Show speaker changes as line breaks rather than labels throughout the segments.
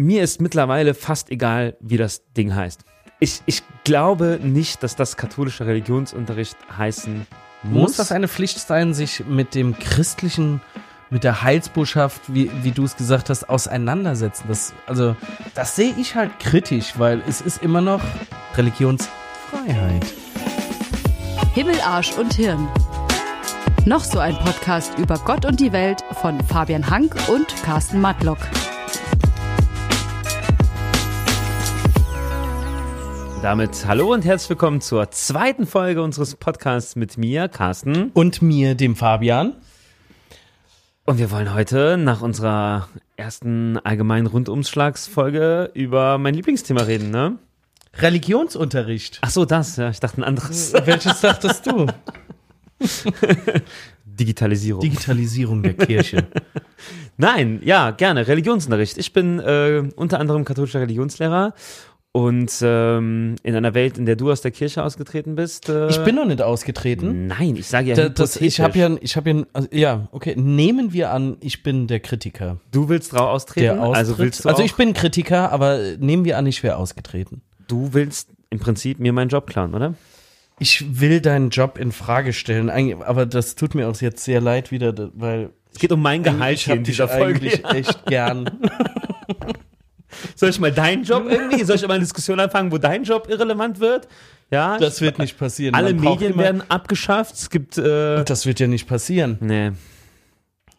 mir ist mittlerweile fast egal, wie das Ding heißt. Ich, ich glaube nicht, dass das katholischer Religionsunterricht heißen muss.
Muss das eine Pflicht sein, sich mit dem christlichen, mit der Heilsbotschaft, wie, wie du es gesagt hast, auseinandersetzen? Das, also, das sehe ich halt kritisch, weil es ist immer noch Religionsfreiheit.
Himmel, Arsch und Hirn. Noch so ein Podcast über Gott und die Welt von Fabian Hank und Carsten Matlock.
Damit hallo und herzlich willkommen zur zweiten Folge unseres Podcasts mit mir, Carsten.
Und mir, dem Fabian.
Und wir wollen heute nach unserer ersten allgemeinen Rundumschlagsfolge über mein Lieblingsthema reden, ne?
Religionsunterricht.
Ach so, das, ja, ich dachte ein anderes.
Welches dachtest du?
Digitalisierung.
Digitalisierung der Kirche.
Nein, ja, gerne. Religionsunterricht. Ich bin äh, unter anderem katholischer Religionslehrer und ähm, in einer Welt, in der du aus der Kirche ausgetreten bist. Äh,
Ich bin noch nicht ausgetreten.
Nein, ich sage ja
Da, das, ich habe ja, ich habe ja, also, ja, okay, nehmen wir an, ich bin der Kritiker.
Du willst drauf austreten?
Der austritt.
also willst du
also ich bin Kritiker, aber nehmen wir an, ich wäre ausgetreten.
du willst im Prinzip mir meinen Job klauen, oder?
Ich will deinen Job in Frage stellen, aber das tut mir auch jetzt sehr leid wieder, weil
Es geht um mein Gehalt
ich
hier in dieser Folge.
eigentlich echt gern.
Soll ich mal deinen Job irgendwie? Soll ich mal eine Diskussion anfangen, wo dein Job irrelevant wird? Ja.
Das wird nicht passieren.
alle
Man
Medien werden abgeschafft. Es gibt. Äh,
Das wird ja nicht passieren.
nee.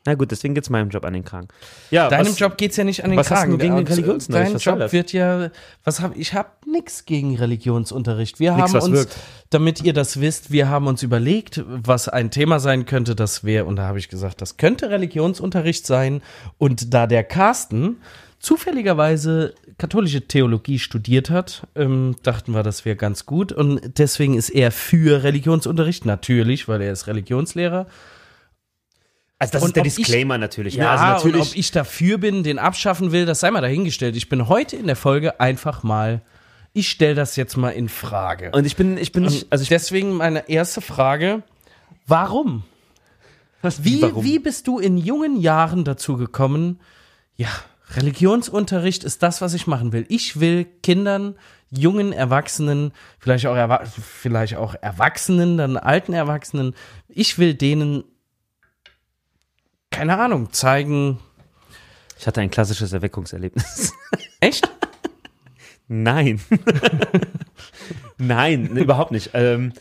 Na gut, deswegen geht's meinem Job an den Kragen. Ja,
Deinem
was,
Job geht's ja nicht an den
was hast
Kragen.
du gegen den Religionsunterricht?
Dein
Was
Job wird ja, was hab ich habe nichts gegen Religionsunterricht. Wir
Nix,
haben uns,
wirkt.
damit ihr das wisst, wir haben uns überlegt, was ein Thema sein könnte, das wäre, und da habe ich gesagt, das könnte Religionsunterricht sein. Und da der Carsten zufälligerweise katholische Theologie studiert hat, ähm, dachten wir, das wäre ganz gut. Und deswegen ist er für Religionsunterricht, natürlich, weil er ist Religionslehrer.
Also das
Und
ist der
ob ich-
Disclaimer natürlich.
Ja,
also
und
natürlich.
ob ich dafür bin, den abschaffen will, das sei mal dahingestellt. Ich bin heute in der Folge einfach mal, ich stelle das jetzt mal in Frage.
und ich bin, ich bin nicht, also ich,
Deswegen meine erste Frage, warum?
was,
Wie,
warum?
wie bist du in jungen Jahren dazu gekommen, ja, Religionsunterricht ist das, was ich machen will. Ich will Kindern, jungen Erwachsenen, vielleicht auch, Erwa vielleicht auch Erwachsenen, dann alten Erwachsenen, ich will denen, keine Ahnung, zeigen,
Ich hatte ein klassisches Erweckungserlebnis.
echt?
Nein. Nein, ne, überhaupt nicht. Ähm, äh,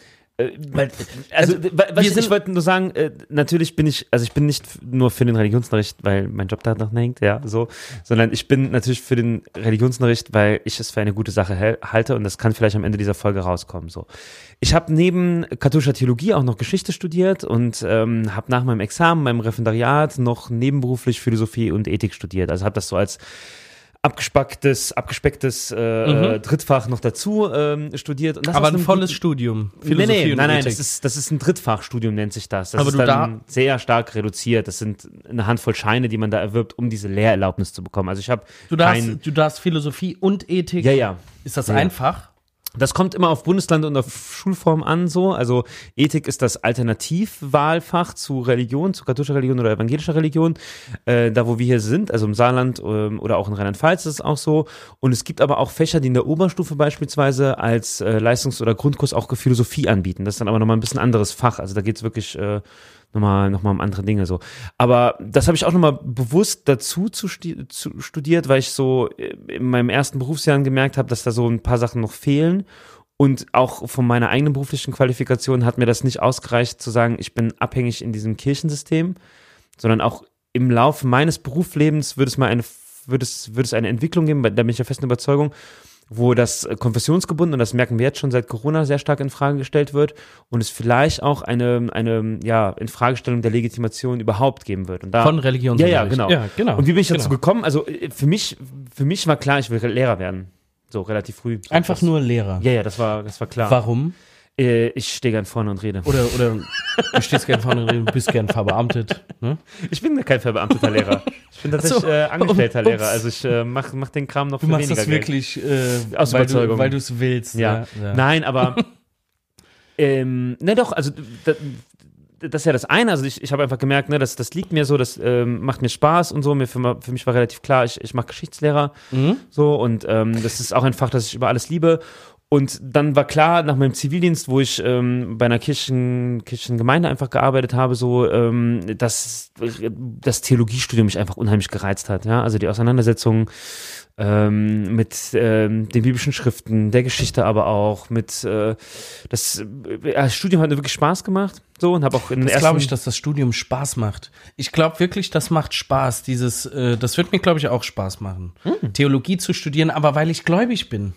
also,
Also, wir
ich, wollte nur sagen, äh, natürlich bin ich, also ich bin nicht nur für den Religionsunterricht, weil mein Job da noch hängt, ja, so, sondern ich bin natürlich für den Religionsunterricht, weil ich es für eine gute Sache halte und das kann vielleicht am Ende dieser Folge rauskommen, so. Ich habe neben katholischer Theologie auch noch Geschichte studiert und ähm, habe nach meinem Examen, meinem Referendariat noch nebenberuflich Philosophie und Ethik studiert. Also habe das so als abgespacktes, abgespecktes äh, äh, Drittfach noch dazu ähm, studiert. Und das
Aber ein volles Studium.
Nee,
Philosophie
nee,
und
nein, nein, das ist, das ist ein Drittfachstudium, nennt sich das. Das
Aber
ist
du
dann sehr stark reduziert. Das sind eine Handvoll Scheine, die man da erwirbt, um diese Lehrerlaubnis zu bekommen. Also ich habe
du, darfst,
kein,
du darfst Philosophie und Ethik.
ja, ja.
Ist das
Ja.
einfach?
Das kommt immer auf Bundesland und auf Schulform an, so. Also Ethik ist das Alternativwahlfach zu Religion, zu katholischer Religion oder evangelischer Religion. Äh, da, wo wir hier sind, also im Saarland ähm, oder auch in Rheinland-Pfalz ist es auch so. Und es gibt aber auch Fächer, die in der Oberstufe beispielsweise als äh, Leistungs- oder Grundkurs auch Philosophie anbieten. Das ist dann aber nochmal ein bisschen anderes Fach. Also da geht's wirklich äh, nochmal noch mal um andere Dinge so. Aber das habe ich auch nochmal bewusst dazu zu studiert, weil ich so äh, in meinem ersten Berufsjahr gemerkt habe, dass da so ein paar Sachen noch fehlen. Und auch von meiner eigenen beruflichen Qualifikation hat mir das nicht ausgereicht zu sagen, ich bin abhängig in diesem Kirchensystem, sondern auch im Laufe meines Berufslebens würde es mal eine, würde es, würde es eine Entwicklung geben, da bin ich der festen Überzeugung, wo das äh, konfessionsgebunden, und das merken wir jetzt schon seit Corona, sehr stark in Frage gestellt wird und es vielleicht auch eine, eine ja, Infragestellung der Legitimation überhaupt geben wird. Und da,
Von
ja,
Religionsunterricht.
ja, genau.
Ja, genau.
Und wie bin ich dazu
Genau.
gekommen? Also äh, für mich, für mich war klar, ich will Lehrer werden. So relativ früh. So
Einfach
das-
nur Lehrer.
Ja, ja, das war, das war klar.
Warum?
Äh, ich stehe gern vorne und rede.
Oder, oder du stehst gern vorne drin, du bist gern verbeamtet. Ne?
Ich bin kein verbeamteter Lehrer. Ich bin tatsächlich
so.
äh, angestellter. Lehrer. Also ich äh, mach, mach den Kram noch
Du
für
machst
weniger
das
Geld.
wirklich, äh,
Aus
weil
Überzeugung.
du weil du es willst.
Ja.
ja.
Nein, aber ähm, ne doch, also da, das ist ja das eine. Also ich, ich habe einfach gemerkt, ne, das, das liegt mir so, das ähm, macht mir Spaß und so. Mir, für, für mich war relativ klar, ich, ich mache Geschichtslehrer so und ähm, das ist auch ein Fach, das ich über alles liebe. Und dann war klar, nach meinem Zivildienst, wo ich ähm, bei einer Kirchen, Kirchengemeinde einfach gearbeitet habe, so, ähm, dass das Theologiestudium mich einfach unheimlich gereizt hat. Ja? Also die Auseinandersetzung ähm, mit ähm, den biblischen Schriften, der Geschichte aber auch, mit äh, das, äh, Studium hat mir wirklich Spaß gemacht. So und habe auch in
Das glaube ich, dass das Studium Spaß macht. Ich glaube wirklich, das macht Spaß. Dieses, äh, das wird mir, glaube ich, auch Spaß machen. Theologie zu studieren, aber weil ich gläubig bin.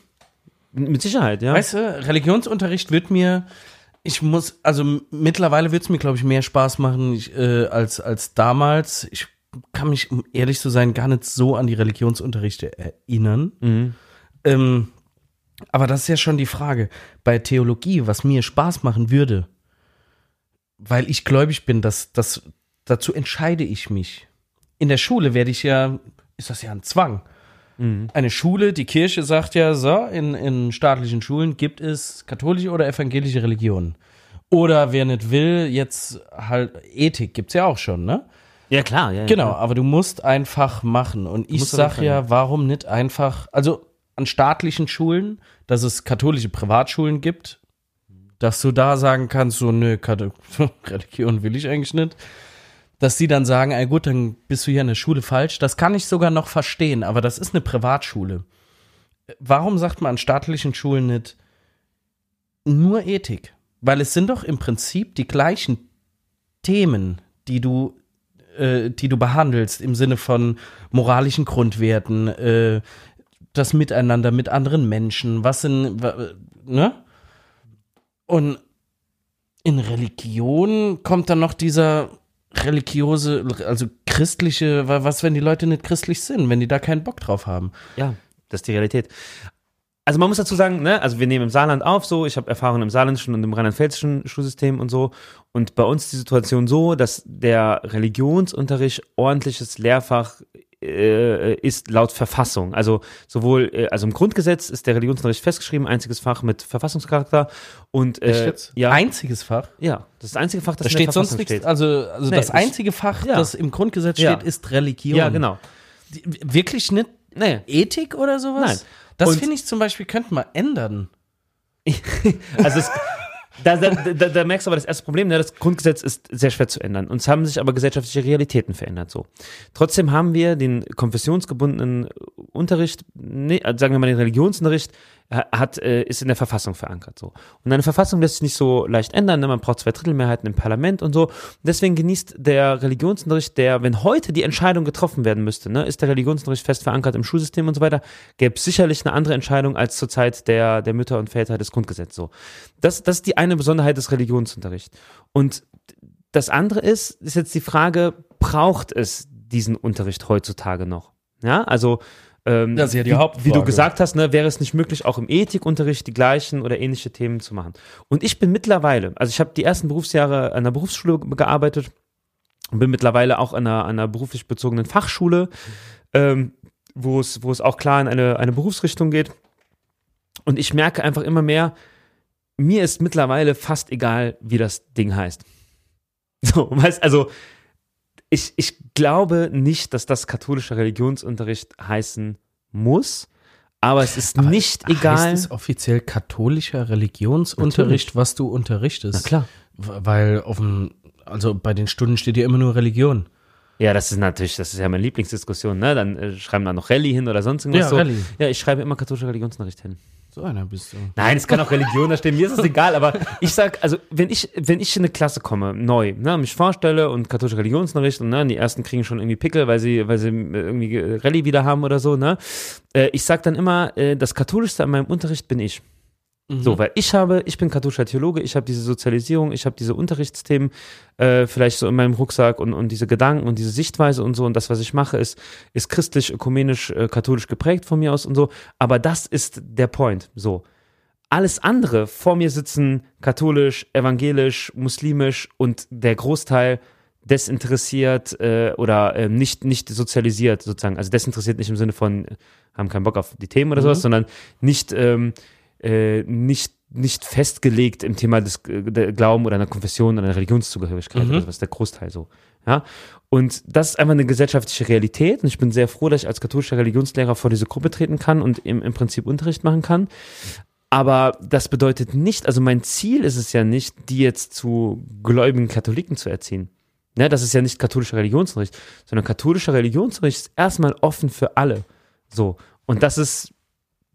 Mit Sicherheit, ja.
Weißt du, Religionsunterricht wird mir, ich muss, also mittlerweile wird es mir, glaube ich, mehr Spaß machen ich, äh, als, als damals. Ich kann mich, um ehrlich zu sein, gar nicht so an die Religionsunterrichte erinnern.
Mhm.
Ähm, aber das ist ja schon die Frage. Bei Theologie, was mir Spaß machen würde, weil ich gläubig bin, dass, dass, dazu entscheide ich mich. In der Schule werde ich ja, ist das ja ein Zwang. Eine Schule, die Kirche sagt ja, so, in, in staatlichen Schulen gibt es katholische oder evangelische Religion. Oder wer nicht will, jetzt halt Ethik gibt's ja auch schon, ne?
Ja, klar, ja. ja,
Genau,
klar.
aber du musst einfach machen. Und ich sag ja, warum nicht einfach, also an staatlichen Schulen, dass es katholische Privatschulen gibt, dass du da sagen kannst, so, nö, Religion will ich eigentlich nicht. Dass die dann sagen, ey gut, dann bist du hier in der Schule falsch. Das kann ich sogar noch verstehen, aber das ist eine Privatschule. Warum sagt man an staatlichen Schulen nicht nur Ethik? Weil es sind doch im Prinzip die gleichen Themen, die du äh, die du behandelst im Sinne von moralischen Grundwerten, äh, das Miteinander mit anderen Menschen, was wa- ne? Und in Religion kommt dann noch dieser religiöse, also christliche, wa- was, wenn die Leute nicht christlich sind, wenn die da keinen Bock drauf haben?
Ja, das ist die Realität. Also man muss dazu sagen, ne, also wir nehmen im Saarland auf so, ich habe Erfahrung im saarländischen und im rheinland-pfälzischen Schulsystem und so und bei uns ist die Situation so, dass der Religionsunterricht ordentliches Lehrfach äh, ist laut Verfassung. Also sowohl, äh, also im Grundgesetz ist der Religionsunterricht festgeschrieben, einziges Fach mit Verfassungscharakter und äh, ja,
Einziges Fach?
ja, das ist das einzige Fach, das
Da
in der
steht sonst nichts.
steht.
Also, also
Nee,
das
das-
einzige Fach,
Ja.
das im Grundgesetz
Ja.
steht, ist Religion.
Ja, genau.
Wirklich nicht
Nee.
Ethik oder sowas?
Nein.
Das finde ich zum Beispiel, könnte man ändern.
Also es, da, da, da, da merkst du aber das erste Problem, ne? das Grundgesetz ist sehr schwer zu ändern. Und es haben sich aber gesellschaftliche Realitäten verändert. So. Trotzdem haben wir den konfessionsgebundenen Unterricht, ne, also sagen wir mal den Religionsunterricht, hat, äh, ist in der Verfassung verankert. So. Und eine Verfassung lässt sich nicht so leicht ändern, ne? man braucht zwei Drittelmehrheiten im Parlament und so. Deswegen genießt der Religionsunterricht, der, wenn heute die Entscheidung getroffen werden müsste, ne, ist der Religionsunterricht fest verankert im Schulsystem und so weiter, gäbe es sicherlich eine andere Entscheidung als zur Zeit der, der Mütter und Väter des Grundgesetzes. So. Das, das ist die eine Besonderheit des Religionsunterrichts. Und das andere ist, ist jetzt die Frage, braucht es diesen Unterricht heutzutage noch? Ja, also ähm,
Das ist ja die
wie,
Hauptfrage.
wie du gesagt hast, ne, wäre es nicht möglich, auch im Ethikunterricht die gleichen oder ähnliche Themen zu machen. Und ich bin mittlerweile, also ich habe die ersten Berufsjahre an der Berufsschule gearbeitet und bin mittlerweile auch an einer, an einer beruflich bezogenen Fachschule, ähm, wo es, wo es auch klar in eine, eine Berufsrichtung geht. Und ich merke einfach immer mehr, mir ist mittlerweile fast egal, wie das Ding heißt. So, weißt, also ich, ich glaube nicht, dass das katholischer Religionsunterricht heißen muss, aber es ist nicht egal.
Heißt es offiziell katholischer Religionsunterricht, was du unterrichtest?
Na klar.
Weil auf dem, also bei den Stunden steht ja immer nur Religion.
Ja, das ist natürlich, das ist ja meine Lieblingsdiskussion, ne? Dann äh, schreiben wir noch Rallye hin oder sonst irgendwas
Ja,
so.
Rallye.
Ja, ich schreibe immer katholischer Religionsunterricht hin.
So einer bist du.
Nein, es kann auch Religion da stehen, mir ist es egal, aber ich sag, also wenn ich, wenn ich in eine Klasse komme, neu, ne, mich vorstelle und katholischer Religionsunterricht und ne, die ersten kriegen schon irgendwie Pickel, weil sie, weil sie äh, irgendwie Rallye wieder haben oder so, ne? Äh, ich sag dann immer, äh, das Katholischste an meinem Unterricht bin ich. So, weil ich habe, ich bin katholischer Theologe, ich habe diese Sozialisierung, ich habe diese Unterrichtsthemen äh, vielleicht so in meinem Rucksack und, und diese Gedanken und diese Sichtweise und so und das, was ich mache, ist, ist christlich, ökumenisch, äh, katholisch geprägt von mir aus und so. Aber das ist der Point. So. Alles andere vor mir sitzen katholisch, evangelisch, muslimisch und der Großteil desinteressiert äh, oder äh, nicht, nicht sozialisiert sozusagen. Also desinteressiert nicht im Sinne von, äh, haben keinen Bock auf die Themen oder sowas, sondern nicht, ähm, äh, nicht nicht festgelegt im Thema des äh, Glauben oder einer Konfession oder einer Religionszugehörigkeit.
Mhm.
Das ist der Großteil so. Ja. Und das ist einfach eine gesellschaftliche Realität. Und ich bin sehr froh, dass ich als katholischer Religionslehrer vor diese Gruppe treten kann und im, im Prinzip Unterricht machen kann. Aber das bedeutet nicht, also mein Ziel ist es ja nicht, die jetzt zu gläubigen Katholiken zu erziehen. Ne, das ist ja nicht katholischer Religionsunterricht, sondern katholischer Religionsunterricht ist erstmal offen für alle. So. Und das ist,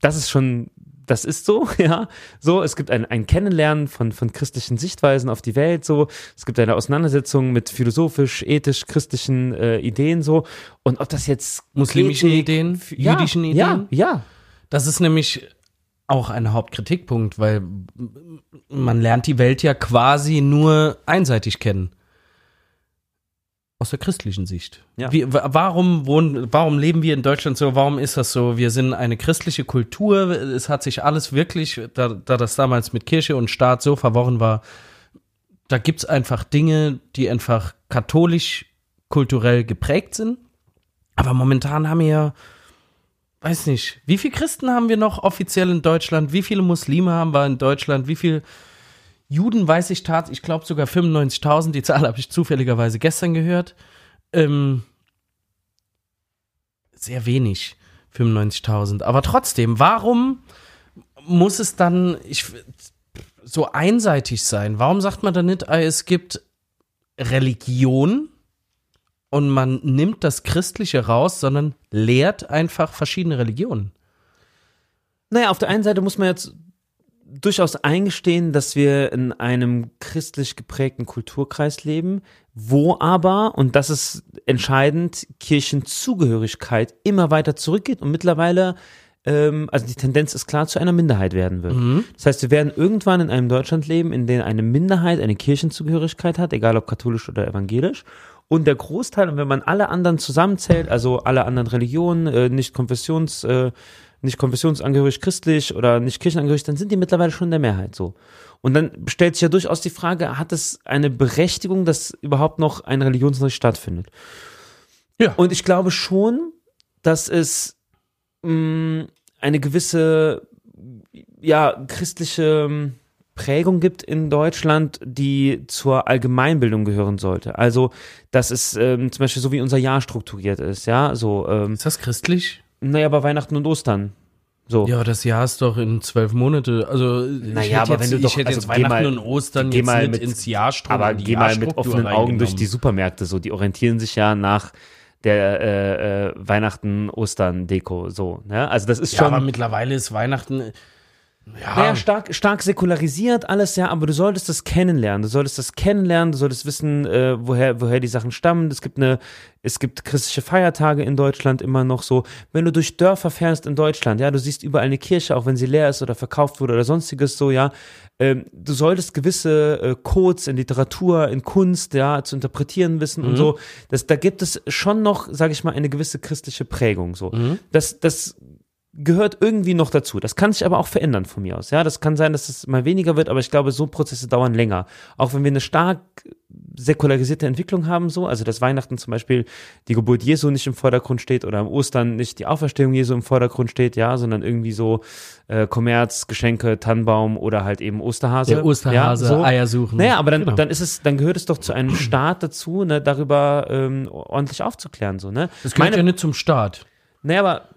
das ist schon, das ist so, ja. So, es gibt ein, ein Kennenlernen von, von christlichen Sichtweisen auf die Welt, so. Es gibt eine Auseinandersetzung mit philosophisch, ethisch, christlichen äh, Ideen, so. Und ob das jetzt
Muslimischen
Ethik-
Ideen,
ja,
jüdischen Ideen.
Ja, ja.
Das ist nämlich auch ein Hauptkritikpunkt, weil man lernt die Welt ja quasi nur einseitig kennen. Aus der christlichen Sicht.
Ja.
Wie, wa- warum, wohnen, warum leben wir in Deutschland so? Warum ist das so? Wir sind eine christliche Kultur. Es hat sich alles wirklich, da, da das damals mit Kirche und Staat so verworren war, da gibt's einfach Dinge, die einfach katholisch kulturell geprägt sind. Aber momentan haben wir ja, weiß nicht, wie viele Christen haben wir noch offiziell in Deutschland? Wie viele Muslime haben wir in Deutschland? Wie viele Juden weiß ich tat, ich glaube sogar 95.000, die Zahl habe ich zufälligerweise gestern gehört. Ähm, sehr wenig, 95.000. Aber trotzdem, warum muss es dann ich, so einseitig sein? Warum sagt man dann nicht, ah, es gibt Religion und man nimmt das Christliche raus, sondern lehrt einfach verschiedene Religionen?
Naja, auf der einen Seite muss man jetzt durchaus eingestehen, dass wir in einem christlich geprägten Kulturkreis leben, wo aber, und das ist entscheidend, Kirchenzugehörigkeit immer weiter zurückgeht und mittlerweile, ähm, also die Tendenz ist klar, zu einer Minderheit werden wird. Das heißt, wir werden irgendwann in einem Deutschland leben, in dem eine Minderheit eine Kirchenzugehörigkeit hat, egal ob katholisch oder evangelisch. Und der Großteil, und wenn man alle anderen zusammenzählt, also alle anderen Religionen, äh, nicht Konfessions, äh, nicht konfessionsangehörig christlich oder nicht kirchenangehörig, dann sind die mittlerweile schon in der Mehrheit so. Und dann stellt sich ja durchaus die Frage, hat es eine Berechtigung, dass überhaupt noch ein Religionsunterricht stattfindet?
Ja.
Und ich glaube schon, dass es mh, eine gewisse, ja, christliche ähm, Prägung gibt in Deutschland, die zur Allgemeinbildung gehören sollte. Also, dass es ähm, zum Beispiel so wie unser Jahr strukturiert ist, ja, so, ähm,
Ist das christlich?
Naja, bei Weihnachten und Ostern. So.
Ja, das Jahr ist doch in zwölf Monate. Also
Naja,
ich hätte
aber
jetzt,
wenn du
ich
doch-
hätte
also
jetzt Weihnachten
mal-
und Ostern
geh
jetzt
mal mit-
ins Jahr
Aber geh mal mit offenen Augen durch die
Super.
Supermärkte so. Die orientieren sich ja nach der äh, äh, Weihnachten, Ostern, Deko, so. Ne? Also das ist
Ja,
schon.
aber mittlerweile ist Weihnachten. Ja,
Naja, stark, stark säkularisiert alles, ja, aber du solltest das kennenlernen. Du solltest das kennenlernen, du solltest wissen, äh, woher, woher die Sachen stammen. Es gibt eine, es gibt christliche Feiertage in Deutschland immer noch so. Wenn du durch Dörfer fährst in Deutschland, ja, du siehst überall eine Kirche, auch wenn sie leer ist oder verkauft wurde oder sonstiges so, ja. Ähm, du solltest gewisse äh, Codes in Literatur, in Kunst, ja, zu interpretieren wissen und so. Das, da gibt es schon noch, sage ich mal, eine gewisse christliche Prägung so. Das, das gehört irgendwie noch dazu. Das kann sich aber auch verändern von mir aus. Ja, das kann sein, dass es mal weniger wird, aber ich glaube, so Prozesse dauern länger. Auch wenn wir eine stark säkularisierte Entwicklung haben, so, also dass Weihnachten zum Beispiel die Geburt Jesu nicht im Vordergrund steht oder am Ostern nicht die Auferstehung Jesu im Vordergrund steht, ja, sondern irgendwie so äh, Kommerz, Geschenke, Tannenbaum oder halt eben Osterhase.
der Osterhase,
ja, so.
Eier suchen.
Naja, aber dann,
Genau.
dann ist es, dann gehört es doch zu einem Staat dazu, ne, darüber ähm, ordentlich aufzuklären, so, ne?
das gehört ja nicht zum Staat.
Naja, aber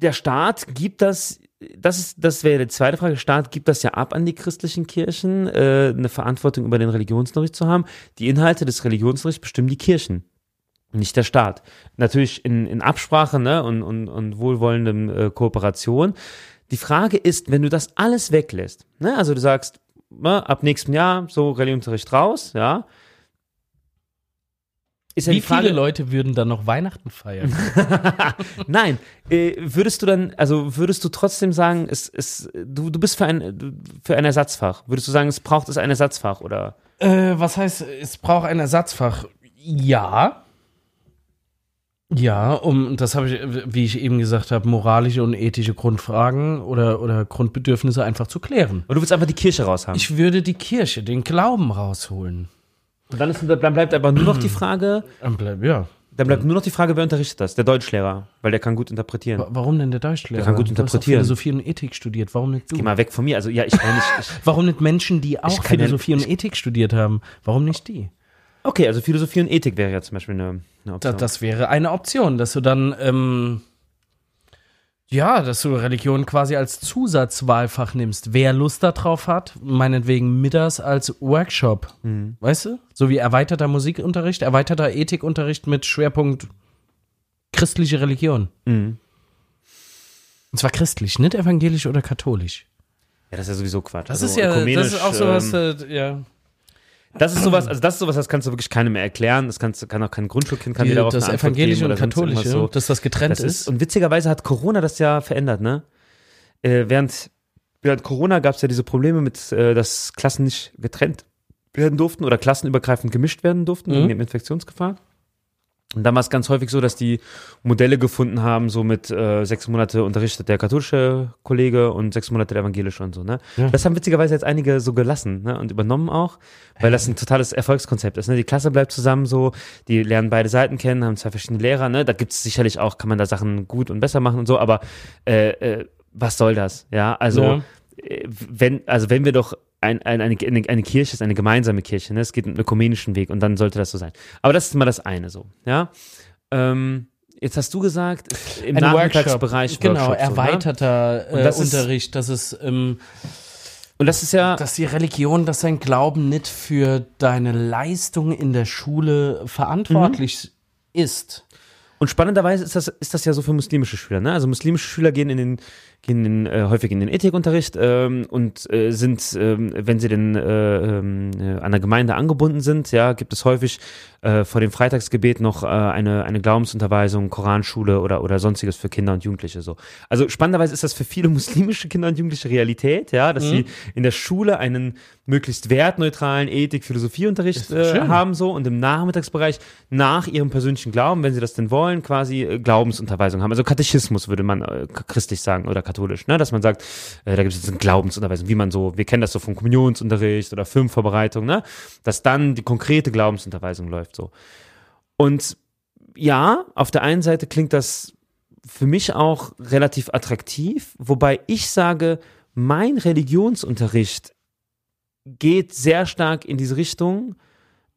der Staat gibt das, das ist, das wäre die zweite Frage, der Staat gibt das ja ab an die christlichen Kirchen, äh, eine Verantwortung über den Religionsunterricht zu haben. Die Inhalte des Religionsunterrichts bestimmen die Kirchen, nicht der Staat. Natürlich in, in Absprache ne, und, und, und wohlwollendem äh, Kooperation. Die Frage ist, wenn du das alles weglässt, ne, also du sagst, ne, ab nächstem Jahr so Religionsunterricht raus, ja, ist ja
Wie
die Frage,
viele Leute würden dann noch Weihnachten feiern?
Nein, äh, würdest du dann, also würdest du trotzdem sagen, es, es, du, du bist für ein, für ein Ersatzfach? Würdest du sagen, es braucht es ein Ersatzfach oder?
äh, was heißt, es braucht ein Ersatzfach? Ja. Ja, um, das habe ich, wie ich eben gesagt habe, moralische und ethische Grundfragen oder, oder Grundbedürfnisse einfach zu klären.
Oder du willst einfach die Kirche raushaben?
Ich würde die Kirche, den Glauben rausholen.
Und dann, ist, dann bleibt aber nur noch die Frage,
Dann bleib, ja.
Dann bleibt nur noch die Frage, wer unterrichtet das? Der Deutschlehrer, weil der kann gut interpretieren.
Wa- Warum denn der Deutschlehrer?
Der kann gut
Du hast doch
interpretieren.
Philosophie und Ethik studiert. Warum nicht du?
Geh mal weg von mir. Also ja, ich kann nicht. Ich,
Warum nicht Menschen, die auch
kann ja-
Philosophie und Ethik studiert haben? Warum nicht die?
okay, also Philosophie und Ethik wäre ja zum Beispiel eine, eine Option.
das wäre eine Option, dass du dann, ähm, ja, dass du Religion quasi als Zusatzwahlfach nimmst. Wer Lust darauf hat, meinetwegen mittags als Workshop.
Mhm.
Weißt du? So wie erweiterter Musikunterricht, erweiterter Ethikunterricht mit Schwerpunkt christliche Religion.
Mhm.
Und zwar christlich, nicht evangelisch oder katholisch.
Ja, das ist ja sowieso Quatsch.
Das
Also
ist ja, das ist auch sowas,
ähm,
äh, ja.
Das ist sowas, also das ist sowas, das kannst du wirklich keinem mehr erklären. Das kannst, kann auch kein Grundschulkind kann
Die,
dir darauf
das evangelische und katholische,
So.
dass das getrennt
Das
ist.
ist, und witzigerweise hat Corona das ja verändert, ne? Äh, während, während Corona gab es ja diese Probleme mit, äh, dass Klassen nicht getrennt werden durften oder klassenübergreifend gemischt werden durften
Mhm.
wegen der Infektionsgefahr. Und dann war es ganz häufig so, dass die Modelle gefunden haben, so mit äh, sechs Monate unterrichtet der katholische Kollege und sechs Monate der evangelische und so, ne?
Ja.
Das haben witzigerweise jetzt einige so gelassen, ne? Und übernommen auch, weil das ein totales Erfolgskonzept ist, ne? Die Klasse bleibt zusammen so, die lernen beide Seiten kennen, haben zwei verschiedene Lehrer, ne? Da gibt es sicherlich auch, kann man da Sachen gut und besser machen und so, aber äh, äh, was soll das? Ja, also
Ja.
äh, wenn, also wenn wir doch ein, ein, eine, eine, Kirche ist eine gemeinsame Kirche, ne? Es geht einen ökumenischen Weg und dann sollte das so sein. Aber das ist mal das eine so, ja. Ähm, jetzt hast du gesagt, im
Ein
Nachmittagsbereich
Workshop. Genau,
Workshops so, ne?
erweiterter
Und
äh,
das ist-
Unterricht, dass es, ähm,
Und das ist ja,
dass die Religion, dass dein Glauben nicht für deine Leistung in der Schule verantwortlich ist.
Und spannenderweise ist das, ist das ja so für muslimische Schüler. Ne? Also muslimische Schüler gehen in den, gehen in, äh, häufig in den Ethikunterricht ähm, und äh, sind, ähm, wenn sie denn äh, ähm, äh, an der Gemeinde angebunden sind, ja, gibt es häufig äh, vor dem Freitagsgebet noch äh, eine, eine Glaubensunterweisung, Koranschule oder, oder sonstiges für Kinder und Jugendliche so. Also spannenderweise ist das für viele muslimische Kinder und Jugendliche Realität, ja, dass sie in der Schule einen möglichst wertneutralen Ethik, Philosophieunterricht äh, haben so und im Nachmittagsbereich nach ihrem persönlichen Glauben, wenn sie das denn wollen, quasi Glaubensunterweisung haben. Also Katechismus würde man christlich sagen oder katholisch, ne? dass man sagt, äh, da gibt es jetzt eine Glaubensunterweisung, wie man so, wir kennen das so vom Kommunionsunterricht oder Filmvorbereitung, ne? dass dann die konkrete Glaubensunterweisung läuft so. Und ja, auf der einen Seite klingt das für mich auch relativ attraktiv, wobei ich sage, mein Religionsunterricht geht sehr stark in diese Richtung,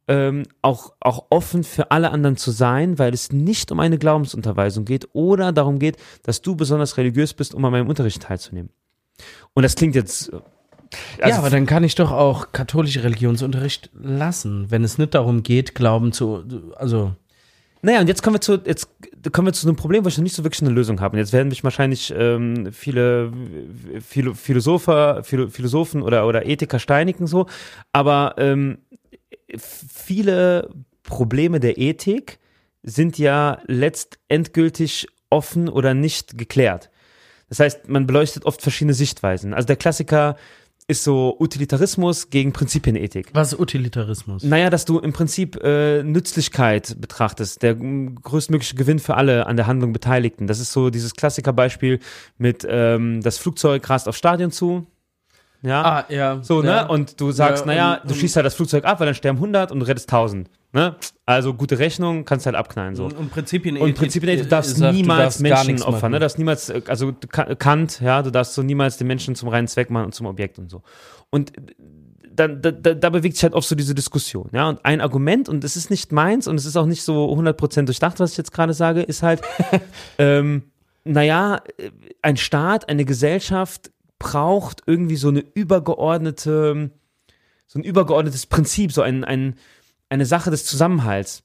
ähm, auch, auch offen für alle anderen zu sein, weil es nicht um eine Glaubensunterweisung geht oder darum geht, dass du besonders religiös bist, um an meinem Unterricht teilzunehmen. Und das klingt jetzt. äh,
ja,
also
aber dann kann ich doch auch katholische Religionsunterricht lassen, wenn es nicht darum geht, Glauben zu, also
Naja, und jetzt kommen wir zu, jetzt kommen wir zu einem Problem, wo ich noch nicht so wirklich eine Lösung habe. Und jetzt werden mich wahrscheinlich ähm, viele Philo Philosopher, Philo Philosophen oder, oder Ethiker steinigen so. Aber ähm, viele Probleme der Ethik sind ja letztendgültig offen oder nicht geklärt. Das heißt, man beleuchtet oft verschiedene Sichtweisen. Also der Klassiker ist so Utilitarismus gegen Prinzipienethik.
was ist Utilitarismus?
Naja, dass du im Prinzip äh, Nützlichkeit betrachtest, der größtmögliche Gewinn für alle an der Handlung Beteiligten. Das ist so dieses Klassikerbeispiel mit ähm, das Flugzeug rast auf Stadion zu. Ja.
Ah, ja.
so,
ja.
ne? Und du sagst,
Ja,
naja, du schießt halt das Flugzeug ab, weil dann sterben 100 und du rettest 1000. Ne? Also gute Rechnung, kannst halt abknallen so.
Und Prinzipien
Und Prinzipien, du darfst
sagt,
niemals
darfst gar
Menschen opfern, ne? Du darfst niemals, äh, also du Ka- Kant, ja, du darfst so niemals den Menschen zum reinen Zweck machen und zum Objekt und so. Und dann, da, da, da bewegt sich halt oft so diese Diskussion, ja. Und ein Argument, und es ist nicht meins und es ist auch nicht so 100% durchdacht, was ich jetzt gerade sage, ist halt, ähm, naja, äh, ein Staat, eine Gesellschaft braucht irgendwie so eine übergeordnete, so ein übergeordnetes Prinzip, so ein, ein, eine Sache des Zusammenhalts,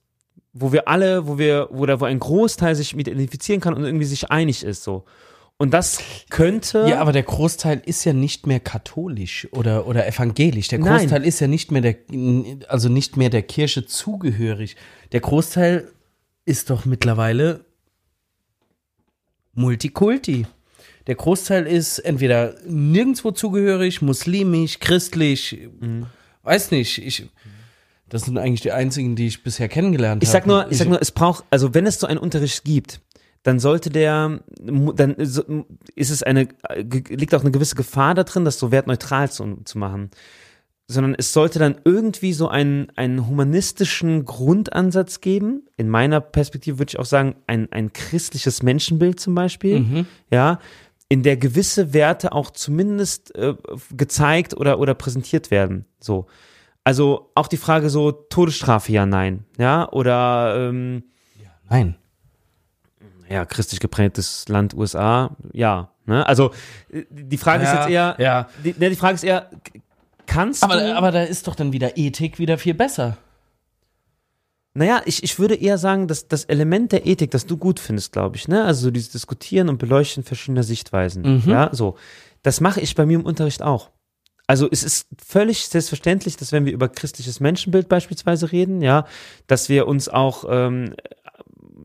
wo wir alle, wo wir, wo da, wo ein Großteil sich mit identifizieren kann und irgendwie sich einig ist, so. Und das könnte.
Ja, aber der Großteil ist ja nicht mehr katholisch oder, oder evangelisch. Der
Nein.
Großteil ist ja nicht mehr der, also nicht mehr der Kirche zugehörig. Der Großteil ist doch mittlerweile Multikulti. Der Großteil ist entweder nirgendwo zugehörig, muslimisch, christlich,
Mhm.
weiß nicht. Ich, das sind eigentlich die einzigen, die ich bisher kennengelernt habe.
Ich sag nur, ich sag nur, es braucht, also wenn es so einen Unterricht gibt, dann sollte der, dann ist es eine, liegt auch eine gewisse Gefahr da drin, das so wertneutral zu, zu machen. sondern es sollte dann irgendwie so einen, einen humanistischen Grundansatz geben. In meiner Perspektive würde ich auch sagen, ein, ein christliches Menschenbild zum Beispiel, ja, in der gewisse Werte auch zumindest äh, gezeigt oder, oder präsentiert werden. So. Also auch die Frage so, Todesstrafe, ja, nein, ja, oder ähm,
Nein.
ja, christlich geprägtes Land USA, ja. Ne? Also die Frage ist
Ja,
jetzt eher,
ja.
die, ne, die Frage ist eher, kannst
Aber,
du,
aber da ist doch dann wieder Ethik wieder viel besser.
Naja, ich, ich würde eher sagen, dass das Element der Ethik, das du gut findest, glaube ich, ne? Also so dieses Diskutieren und Beleuchten verschiedener Sichtweisen,
Mhm.
ja, so. Das mache ich bei mir im Unterricht auch. Also es ist völlig selbstverständlich, dass wenn wir über christliches Menschenbild beispielsweise reden, ja, dass wir uns auch ähm,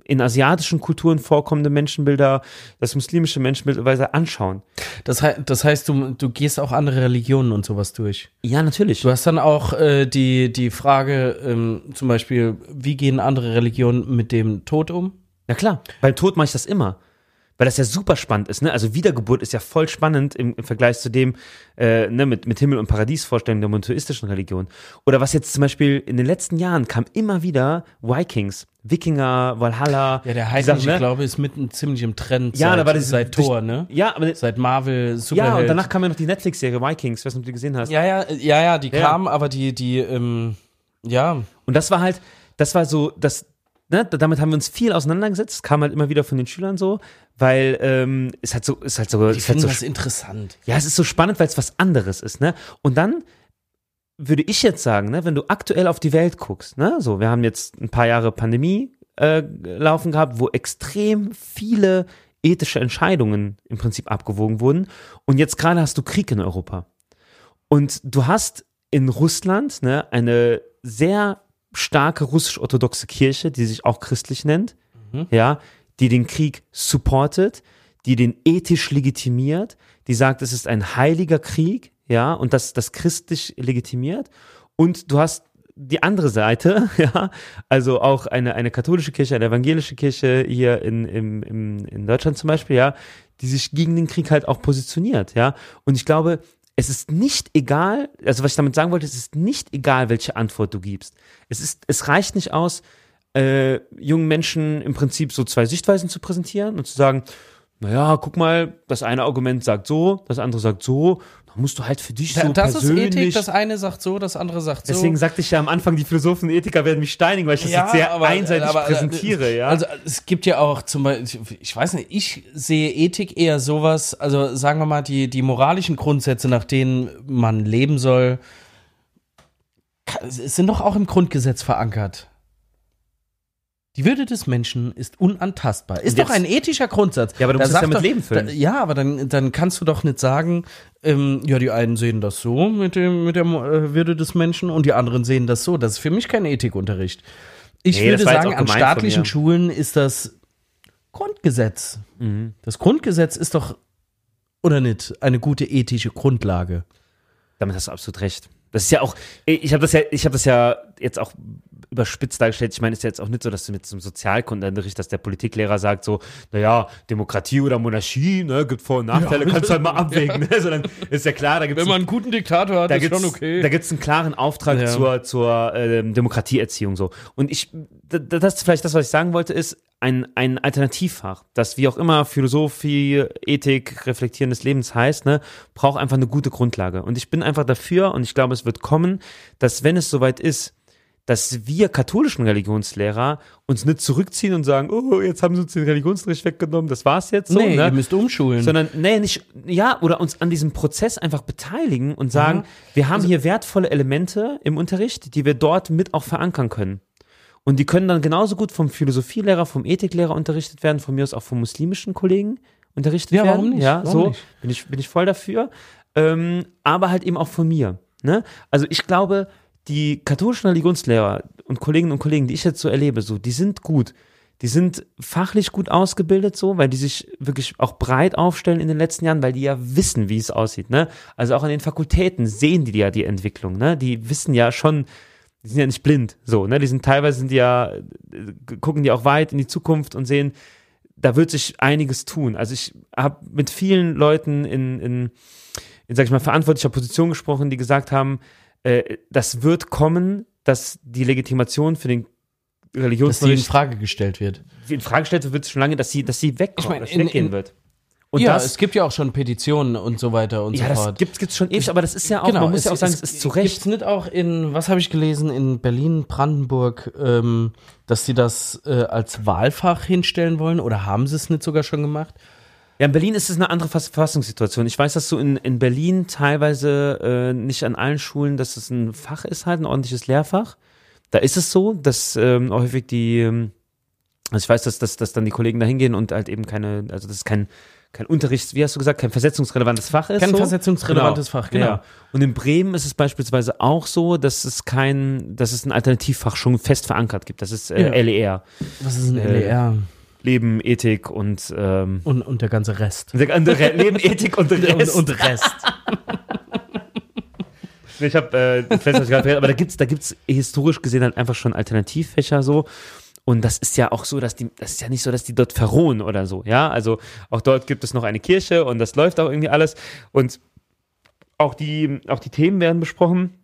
in asiatischen Kulturen vorkommende Menschenbilder, das muslimische Menschenbild anschauen.
Das, hei- das heißt, du, du gehst auch andere Religionen und sowas durch.
Ja, natürlich.
Du hast dann auch äh, die, die Frage, ähm, zum Beispiel, wie gehen andere Religionen mit dem Tod um?
Ja klar, beim Tod mache ich das immer. Weil das ja super spannend ist, ne? Also Wiedergeburt ist ja voll spannend im, im Vergleich zu dem, äh, ne, mit, mit Himmel- und Paradiesvorstellungen der monotheistischen Religion. Oder was jetzt zum Beispiel in den letzten Jahren kam immer wieder Vikings, Wikinger, Valhalla.
Ja, der heidnische
Sachen, ne?
Glaube ist mitten ziemlich im Trend
Ja,
seit,
da war das
seit
durch-
Tor, ne?
Ja, aber
Seit Marvel,
ja,
Superheld.
und danach kam ja noch die Netflix-Serie Vikings, weiß nicht, ob du die gesehen hast.
ja, ja, ja, ja, die
Ja.
kamen, aber die, die, ähm, ja,
Und das war halt, das war so, das, ne, damit haben wir uns viel auseinandergesetzt. Es kam halt immer wieder von den Schülern so, weil ähm, es halt so, ist halt so,
die
ist halt so
das interessant.
Ja, es ist so spannend, weil es was anderes ist, ne? Und dann würde ich jetzt sagen, ne, wenn du aktuell auf die Welt guckst, ne, so, wir haben jetzt ein paar Jahre Pandemie äh, laufen gehabt, wo extrem viele ethische Entscheidungen im Prinzip abgewogen wurden. Und jetzt gerade hast du Krieg in Europa. Und du hast in Russland ne, eine sehr starke russisch-orthodoxe Kirche, die sich auch christlich nennt, ja, die den Krieg supportet, die den ethisch legitimiert, die sagt, es ist ein heiliger Krieg, ja, und das, das christlich legitimiert. Und du hast die andere Seite, ja, also auch eine, eine katholische Kirche, eine evangelische Kirche hier in, im, im, in Deutschland zum Beispiel, ja, die sich gegen den Krieg halt auch positioniert, ja. Und ich glaube, es ist nicht egal, also was ich damit sagen wollte, es ist nicht egal, welche Antwort du gibst. Es ist, es reicht nicht aus, äh, jungen Menschen im Prinzip so zwei Sichtweisen zu präsentieren und zu sagen, naja, guck mal, das eine Argument sagt so, das andere sagt so, musst du halt für dich so
das ist
persönlich.
Ethik, das eine sagt so, das andere sagt so.
Deswegen sagte ich ja am Anfang, die Philosophen und Ethiker werden mich steinigen, weil ich das jetzt sehr einseitig
aber, äh,
präsentiere, ja.
Also es gibt ja auch zum Beispiel, ich weiß nicht, ich sehe Ethik eher sowas, also sagen wir mal, die, die moralischen Grundsätze, nach denen man leben soll, sind doch auch im Grundgesetz verankert. Die Würde des Menschen ist unantastbar. Ist doch ein ethischer Grundsatz.
Ja, aber du
Da
musst es ja mit
doch-
Leben füllen.
Da, ja, aber dann, dann kannst du doch nicht sagen, ähm, ja, die einen sehen das so mit, dem, mit der äh, Würde des Menschen und die anderen sehen das so. Das ist für mich kein Ethikunterricht. Ich
Nee,
würde sagen, an staatlichen. Schulen ist das Grundgesetz.
Mhm.
Das Grundgesetz ist doch, oder nicht, eine gute ethische Grundlage.
Damit hast du absolut recht. Das ist ja auch, ich habe das ja, ich habe das ja jetzt auch überspitzt dargestellt. Ich meine, es ist ja jetzt auch nicht so, dass du mit so einem Sozialkundenunterricht, dass der Politiklehrer sagt so, naja, Demokratie oder Monarchie, ne, gibt Vor- und Nachteile, kannst du halt mal abwägen, ne? sondern ist ja klar, da gibt es
einen guten Diktator hat,
da gibt's, da gibt's einen klaren Auftrag
Ja.
zur, zur ähm, Demokratieerziehung so. Und ich, das ist vielleicht das, was ich sagen wollte, ist ein, ein Alternativfach, das wie auch immer Philosophie, Ethik, Reflektieren des Lebens heißt, ne, braucht einfach eine gute Grundlage. Und ich bin einfach dafür und ich glaube, es wird kommen, dass wenn es soweit ist, dass wir katholischen Religionslehrer uns nicht zurückziehen und sagen, oh, jetzt haben sie uns den Religionsunterricht weggenommen, das war's jetzt so,
nee,
ne?
ihr müsst umschulen.
sondern nee, nicht ja oder uns an diesem Prozess einfach beteiligen und sagen,
Mhm.
wir
Also
haben hier wertvolle Elemente im Unterricht, die wir dort mit auch verankern können. Und die können dann genauso gut vom Philosophielehrer, vom Ethiklehrer unterrichtet werden, von mir aus auch vom muslimischen Kollegen unterrichtet
Ja,
werden.
warum nicht?
Ja,
Warum
so
nicht?
bin ich bin ich voll dafür. Ähm, aber halt eben auch von mir. Ne? Also ich glaube, die katholischen Religionslehrer und Kolleginnen und Kollegen, die ich jetzt so erlebe, so, die sind gut. Die sind fachlich gut ausgebildet, so, weil die sich wirklich auch breit aufstellen in den letzten Jahren, weil die ja wissen, wie es aussieht, ne? Also auch an den Fakultäten sehen die ja die Entwicklung, ne? Die wissen ja schon, die sind ja nicht blind, so, ne? Die sind teilweise sind die ja, äh, gucken die auch weit in die Zukunft und sehen, da wird sich einiges tun. Also ich habe mit vielen Leuten in, in, in, sag ich mal, verantwortlicher Position gesprochen, die gesagt haben, äh, das wird kommen, dass die Legitimation für den
Dass die in
Religionsunterricht
Frage gestellt wird.
in Frage gestellt wird, es schon lange, dass sie, dass sie wegkommt,
Ich
dass sie
in-
weggehen
in-
wird. Und
ja,
das,
es gibt ja auch schon Petitionen und so weiter und
ja,
so
das
fort.
gibt es schon ewig, aber das ist ja auch, man muss ja auch sagen, es, ist zu Recht.
Gibt's nicht auch in, was habe ich gelesen, in Berlin, Brandenburg, ähm, dass sie das äh, als Wahlfach hinstellen wollen oder haben sie es nicht sogar schon gemacht?
Ja, in Berlin ist es eine andere Verfass- Verfassungssituation. Ich weiß, dass so in, in Berlin teilweise äh, nicht an allen Schulen, dass es ein Fach ist, halt ein ordentliches Lehrfach. Da ist es so, dass ähm, häufig die, ähm, also ich weiß, dass, dass, dass dann die Kollegen da hingehen und halt eben keine, also das ist kein, kein Unterrichts, wie hast du gesagt, kein versetzungsrelevantes Fach ist.
Kein
so.
versetzungsrelevantes Fach, genau.
Ja. Und in Bremen ist es beispielsweise auch so, dass es kein, dass es ein Alternativfach schon fest verankert gibt. Das ist äh,
Ja.
LER.
Was ist ein
Äh,
LER?
Leben, Ethik und ähm,
Und, und der ganze Rest.
der andere- Leben, Ethik und Rest.
Und, und Rest.
Ich habe äh, ich gerade vergessen, aber da gibt's da gibt's historisch gesehen halt einfach schon Alternativfächer so. Und das ist ja auch so, dass die, das ist ja nicht so, dass die dort verrohen oder so, ja. Also auch dort gibt es noch eine Kirche und das läuft auch irgendwie alles. Und auch die, auch die Themen werden besprochen.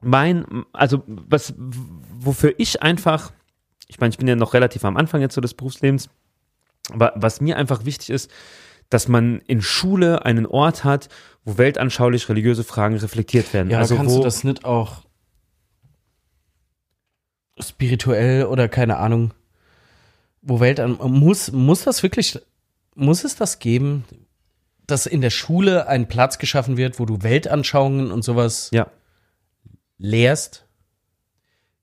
Mein, also was, wofür ich einfach, ich meine, ich bin ja noch relativ am Anfang jetzt so des Berufslebens, aber was mir einfach wichtig ist, dass man in Schule einen Ort hat, wo weltanschaulich religiöse Fragen reflektiert werden.
Ja,
also
kannst du das nicht auch spirituell oder keine Ahnung, wo Welt an, muss, muss das wirklich, muss es das geben, dass in der Schule ein Platz geschaffen wird, wo du Weltanschauungen und sowas
Ja.
lehrst?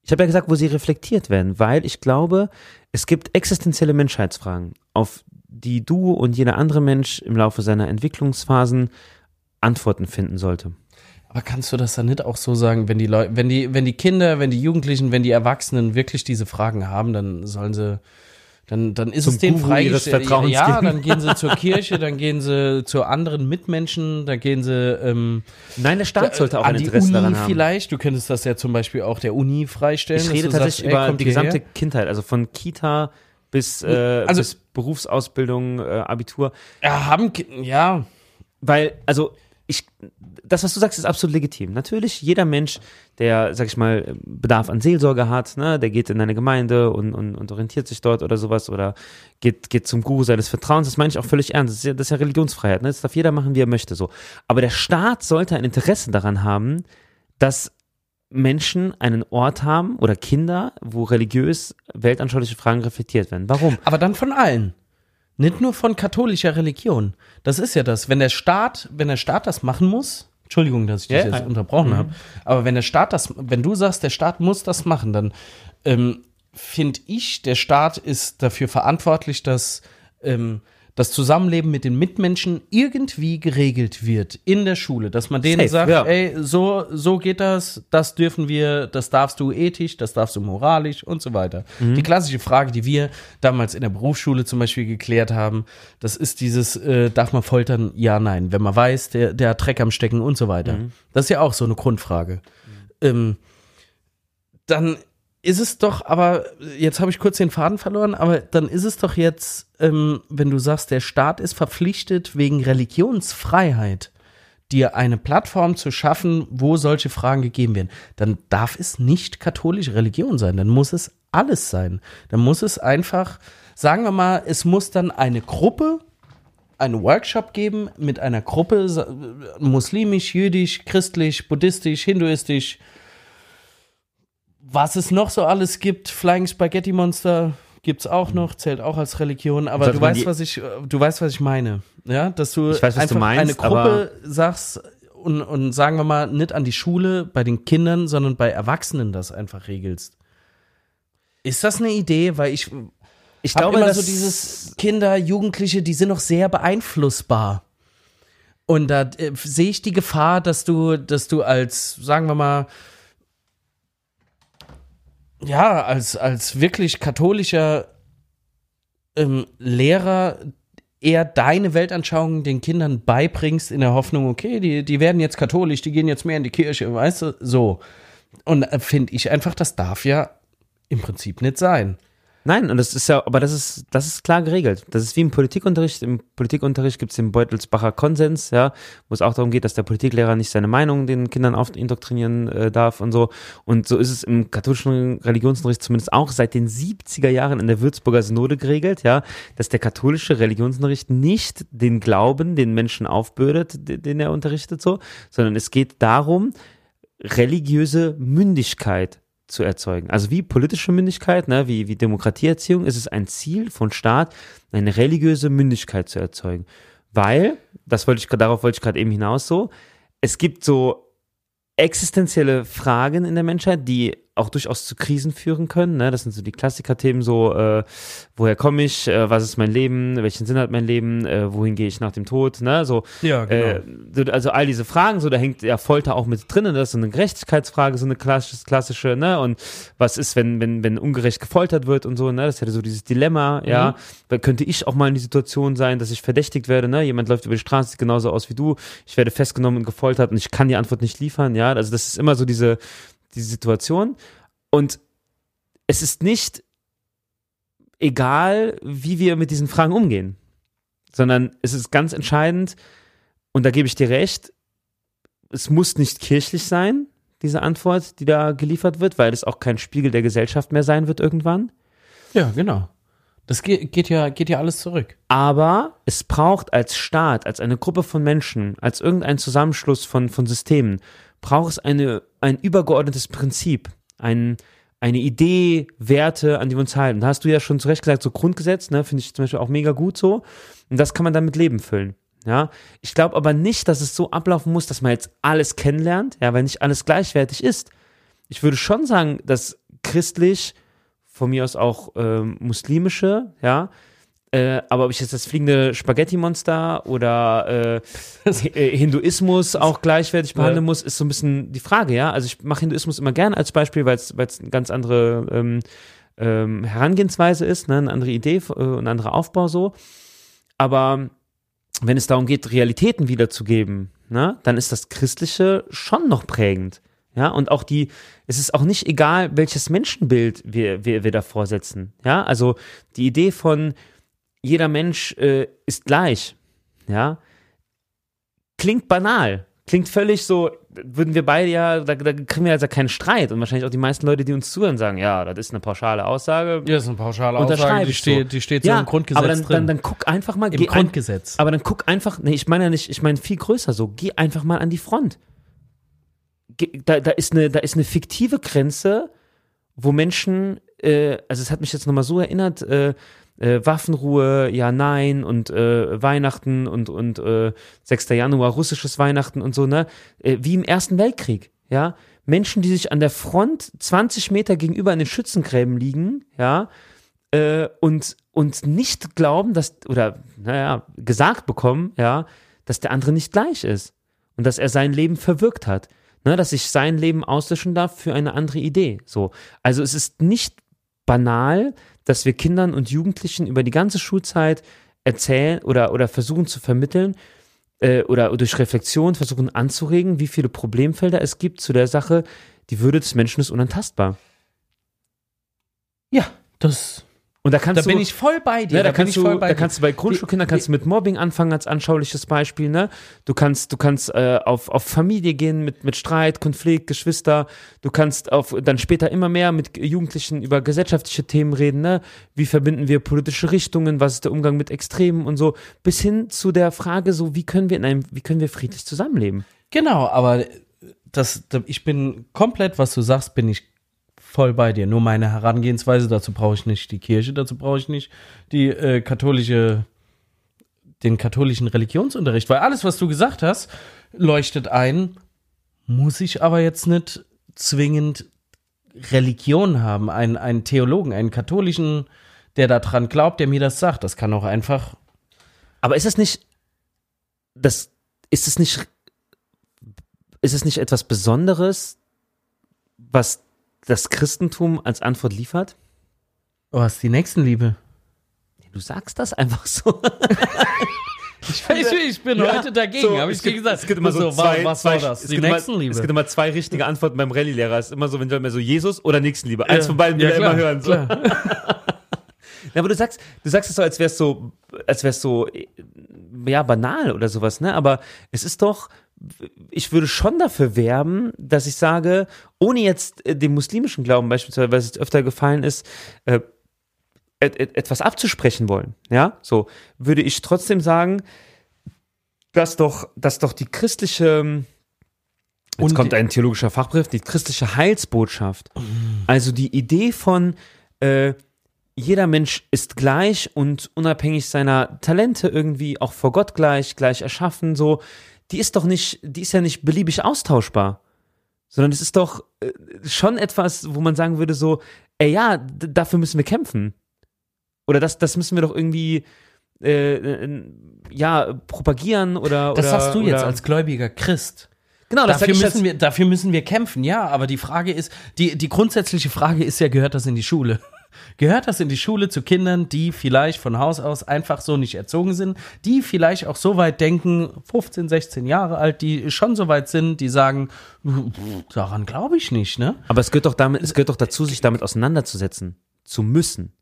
Ich habe ja gesagt, wo sie reflektiert werden, weil ich glaube, es gibt existenzielle Menschheitsfragen, auf die du und jeder andere Mensch im Laufe seiner Entwicklungsphasen Antworten finden sollte.
Aber kannst du das dann nicht auch so sagen, wenn die Leute, wenn die, wenn die Kinder, wenn die Jugendlichen, wenn die Erwachsenen wirklich diese Fragen haben, dann sollen sie, dann, dann ist
Zum
es denen
Guru
freigestellt. Ja, dann gehen sie zur Kirche, dann gehen sie zu anderen Mitmenschen, dann gehen sie ähm,
Nein, der Staat sollte auch
an
ein
die
Interesse
Uni
daran haben.
vielleicht. Du könntest das ja zum Beispiel auch der Uni freistellen.
Ich rede tatsächlich
sagst,
über die gesamte Kindheit, also von Kita bis, äh,
Also-
bis Berufsausbildung, äh, Abitur.
Ja, haben, ja,
Weil, also, ich, das, was du sagst, ist absolut legitim. Natürlich, jeder Mensch, der, sag ich mal, Bedarf an Seelsorge hat, ne, der geht in eine Gemeinde und, und, und orientiert sich dort oder sowas oder geht, geht zum Guru seines Vertrauens, das meine ich auch völlig ernst. Das ist ja, das ist ja Religionsfreiheit, ne? Das darf jeder machen, wie er möchte, so. Aber der Staat sollte ein Interesse daran haben, dass Menschen einen Ort haben oder Kinder, wo religiös weltanschauliche Fragen reflektiert werden. Warum?
aber dann von allen. Nicht nur von katholischer Religion. Das ist ja das. Wenn der Staat, wenn der Staat das machen muss, Entschuldigung, dass ich dich
Ja,
jetzt unterbrochen habe, aber wenn der Staat das, wenn du sagst, der Staat muss das machen, dann ähm, finde ich, der Staat ist dafür verantwortlich, dass ähm, das Zusammenleben mit den Mitmenschen irgendwie geregelt wird in der Schule, dass man denen
Safe,
sagt,
ja.
ey, so, so geht das, das dürfen wir, das darfst du ethisch, das darfst du moralisch und so weiter.
Mhm.
Die klassische Frage, die wir damals in der Berufsschule zum Beispiel geklärt haben, das ist dieses, äh, darf man foltern? Ja, nein. Wenn man weiß, der, der hat Dreck am Stecken und so weiter.
Mhm.
Das ist ja auch so eine Grundfrage. Ähm, dann ist es doch, aber jetzt habe ich kurz den Faden verloren, aber dann ist es doch jetzt, ähm, wenn du sagst, der Staat ist verpflichtet, wegen Religionsfreiheit dir eine Plattform zu schaffen, wo solche Fragen gegeben werden, dann darf es nicht katholische Religion sein, dann muss es alles sein. Dann muss es einfach, sagen wir mal, es muss dann eine Gruppe, einen Workshop geben mit einer Gruppe, muslimisch, jüdisch, christlich, buddhistisch, hinduistisch, was es noch so alles gibt, Flying Spaghetti Monster gibt's auch noch, zählt auch als Religion, aber
Sollte
du weißt, was ich, du weißt, was ich meine, ja, dass du
Ich weiß, was du
einfach
meinst,
eine Gruppe sagst und, und sagen wir mal nicht an die Schule bei den Kindern, sondern bei Erwachsenen das einfach regelst. Ist das eine Idee? Weil ich
Ich glaube,
immer
dass
so dieses Kinder, Jugendliche, die sind noch sehr beeinflussbar. Und da äh, sehe ich die Gefahr, dass du, dass du als, sagen wir mal, ja, als, als wirklich katholischer ähm, Lehrer eher deine Weltanschauung den Kindern beibringst in der Hoffnung, okay, die, die werden jetzt katholisch, die gehen jetzt mehr in die Kirche, weißt du, so. Und äh, finde ich einfach, das darf ja im Prinzip nicht sein.
Nein, und das ist ja, aber das ist, das ist klar geregelt. Das ist wie im Politikunterricht. Im Politikunterricht gibt es den Beutelsbacher Konsens, ja, wo es auch darum geht, dass der Politiklehrer nicht seine Meinung den Kindern auf indoktrinieren äh, darf und so. Und so ist es im katholischen Religionsunterricht zumindest auch seit den 70er Jahren in der Würzburger Synode geregelt, ja, dass der katholische Religionsunterricht nicht den Glauben den Menschen aufbürdet, den er unterrichtet, so, sondern es geht darum, religiöse Mündigkeit zu erzeugen. Also wie politische Mündigkeit, ne, wie, wie Demokratieerziehung, ist es ein Ziel von Staat, eine religiöse Mündigkeit zu erzeugen. Weil, das wollte ich darauf wollte ich gerade eben hinaus so, es gibt so existenzielle Fragen in der Menschheit, die auch durchaus zu Krisen führen können. Ne? Das sind so die Klassiker-Themen, so äh, woher komme ich, äh, was ist mein Leben, welchen Sinn hat mein Leben, äh, wohin gehe ich nach dem Tod, ne? So,
Ja, genau.
äh, so, also all diese Fragen, so da hängt ja Folter auch mit drin, das ist so eine Gerechtigkeitsfrage, so eine klassische, klassische, ne? Und was ist, wenn, wenn, wenn ungerecht gefoltert wird und so, ne? Das hätte so dieses Dilemma, ja. Da könnte ich auch mal in die Situation sein, dass ich verdächtigt werde, ne? Jemand läuft über die Straße, sieht genauso aus wie du, ich werde festgenommen und gefoltert und ich kann die Antwort nicht liefern, ja. Also das ist immer so diese, diese Situation. Und es ist nicht egal, wie wir mit diesen Fragen umgehen, sondern es ist ganz entscheidend, und da gebe ich dir recht, es muss nicht kirchlich sein, diese Antwort, die da geliefert wird, weil es auch kein Spiegel der Gesellschaft mehr sein wird irgendwann.
Ja, genau. Das geht, geht, ja, geht ja alles zurück.
Aber es braucht als Staat, als eine Gruppe von Menschen, als irgendein Zusammenschluss von, von Systemen, braucht es eine, ein übergeordnetes Prinzip, ein, eine Idee, Werte, an die wir uns halten. Da hast du ja schon zu Recht gesagt, so Grundgesetz, ne, finde ich zum Beispiel auch mega gut so. Und das kann man dann mit Leben füllen. Ja, ich glaube aber nicht, dass es so ablaufen muss, dass man jetzt alles kennenlernt, ja, weil nicht alles gleichwertig ist. Ich würde schon sagen, dass christlich, von mir aus auch ähm, muslimische, ja, äh, aber ob ich jetzt das fliegende Spaghetti-Monster oder äh, äh, Hinduismus auch gleichwertig behandeln muss, ist so ein bisschen die Frage, ja. Also ich mache Hinduismus immer gern als Beispiel, weil es eine ganz andere ähm, ähm, Herangehensweise ist, ne? eine andere Idee, äh, ein anderer Aufbau so. Aber wenn es darum geht, Realitäten wiederzugeben, ne, dann ist das Christliche schon noch prägend. Ja, und auch die, es ist auch nicht egal, welches Menschenbild wir, wir, wir davor setzen. Ja, also die Idee von jeder Mensch äh, ist gleich, ja, klingt banal, klingt völlig so, würden wir beide ja, da, da kriegen wir also keinen Streit und wahrscheinlich auch die meisten Leute, die uns zuhören, sagen, ja, das ist eine pauschale Aussage.
Ja, das ist eine pauschale Aussage, die
so.
die steht so
ja,
im Grundgesetz
aber dann,
drin.
Dann, dann guck einfach mal,
Im
geh ein,
Grundgesetz.
aber dann guck einfach, nee, ich meine ja nicht, ich meine viel größer so, geh einfach mal an die Front. Geh, da, da, ist eine, da ist eine fiktive Grenze, wo Menschen, äh, also es hat mich jetzt nochmal so erinnert, äh, äh, Waffenruhe, ja, nein und äh, Weihnachten und, und äh, 6. Januar, russisches Weihnachten und so, ne? Äh, wie im Ersten Weltkrieg, ja? Menschen, die sich an der Front 20 Meter gegenüber in den Schützengräben liegen, ja, äh, und, und nicht glauben, dass, oder, naja, gesagt bekommen, ja, dass der andere nicht gleich ist und dass er sein Leben verwirkt hat. Ne, dass ich sein Leben auslöschen darf für eine andere Idee. So. Also es ist nicht banal, dass wir Kindern und Jugendlichen über die ganze Schulzeit erzählen oder, oder versuchen zu vermitteln äh, oder durch Reflexion versuchen anzuregen, wie viele Problemfelder es gibt zu der Sache, die Würde des Menschen ist unantastbar.
ja, das,
Und da kannst
da
du,
bin ich voll bei dir.
Ja, da,
bin
kannst du, da
dir.
kannst du bei Grundschulkindern kannst du mit Mobbing anfangen als anschauliches Beispiel, ne? Du kannst, du kannst äh, auf, auf Familie gehen mit, mit Streit, Konflikt, Geschwister. Du kannst auf dann später immer mehr mit Jugendlichen über gesellschaftliche Themen reden, ne? Wie verbinden wir politische Richtungen? Was ist der Umgang mit Extremen und so? Bis hin zu der Frage, so wie können wir in einem, wie können wir friedlich zusammenleben?
Genau, aber das, da- ich bin komplett, was du sagst, bin ich voll bei dir. Nur meine Herangehensweise, dazu brauche ich nicht die Kirche, dazu brauche ich nicht die äh, katholische, den katholischen Religionsunterricht, weil alles, was du gesagt hast, leuchtet ein, muss ich aber jetzt nicht zwingend Religion haben, einen, einen Theologen, einen katholischen, der daran glaubt, der mir das sagt. Das kann auch einfach
Aber ist es nicht, das, ist es nicht, ist es nicht etwas Besonderes, was das Christentum als Antwort liefert?
Oh, hast die Nächstenliebe.
Du sagst das einfach so.
Ich, ich bin
Ja,
heute dagegen,
so,
habe ich
es
dir gesagt.
Es gibt immer so
was,
zwei,
was
zwei,
war das?
Es
Die
gibt immer,
Nächstenliebe.
es gibt immer zwei richtige Antworten beim Rallye-Lehrer. Es ist immer so, wenn du immer so Jesus oder Nächstenliebe. Eins
Ja.
von beiden will
Ja, klar,
immer hören. So. Ja, aber du sagst, du sagst es so, als wär's so, als wär's so, ja, banal oder sowas, ne? Aber es ist doch, ich würde schon dafür werben, dass ich sage, ohne jetzt äh, dem muslimischen Glauben beispielsweise, weil es jetzt öfter gefallen ist, äh, et, et, etwas abzusprechen wollen, ja, so, würde ich trotzdem sagen, dass doch, dass doch die christliche, jetzt
Und
kommt ein theologischer Fachbegriff, die christliche Heilsbotschaft, also die Idee von, äh, jeder Mensch ist gleich und unabhängig seiner Talente irgendwie auch vor Gott gleich, gleich erschaffen, so, die ist doch nicht, die ist ja nicht beliebig austauschbar, sondern es ist doch äh, schon etwas, wo man sagen würde so, ey ja, dafür müssen wir kämpfen. Oder das, das müssen wir doch irgendwie, äh, äh, ja, propagieren oder.
Das
oder,
sagst du jetzt als gläubiger Christ.
Genau, das
Dafür müssen, wir, dafür müssen wir kämpfen, ja, aber die Frage ist, die, die grundsätzliche Frage ist ja, gehört das in die Schule? Gehört das in die Schule zu Kindern, die vielleicht von Haus aus einfach so nicht erzogen sind, die vielleicht auch so weit denken, 15, 16 Jahre alt, die schon so weit sind, die sagen, daran glaube ich nicht, ne?
Aber es gehört doch damit, es gehört doch dazu, sich damit auseinanderzusetzen. Zu müssen.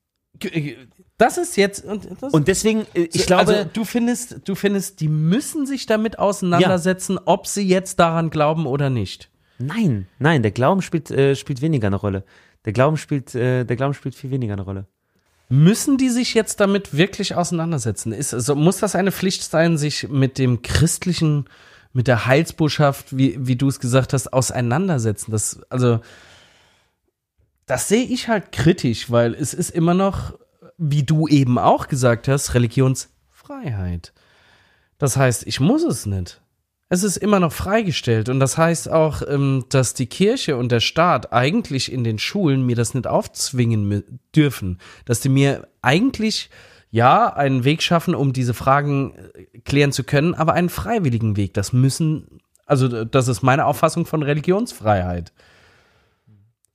Das ist jetzt und
Und deswegen, äh, ich glaube,
also, du findest, du findest, die müssen sich damit auseinandersetzen, ob sie jetzt daran glauben oder nicht.
Nein, nein, der Glauben spielt, äh, spielt weniger eine Rolle. Der Glauben spielt, äh, der Glauben spielt viel weniger eine Rolle.
Müssen die sich jetzt damit wirklich auseinandersetzen? Ist, also muss das eine Pflicht sein, sich mit dem christlichen, mit der Heilsbotschaft, wie, wie du es gesagt hast, auseinandersetzen? Das, also, das sehe ich halt kritisch, weil es ist immer noch, wie du eben auch gesagt hast, Religionsfreiheit. Das heißt, ich muss es nicht. Es ist immer noch freigestellt und das heißt auch, ähm, dass die Kirche und der Staat eigentlich in den Schulen mir das nicht aufzwingen dürfen, dass die mir eigentlich ja einen Weg schaffen, um diese Fragen äh, klären zu können, aber einen freiwilligen Weg. Das müssen, also das ist meine Auffassung von Religionsfreiheit.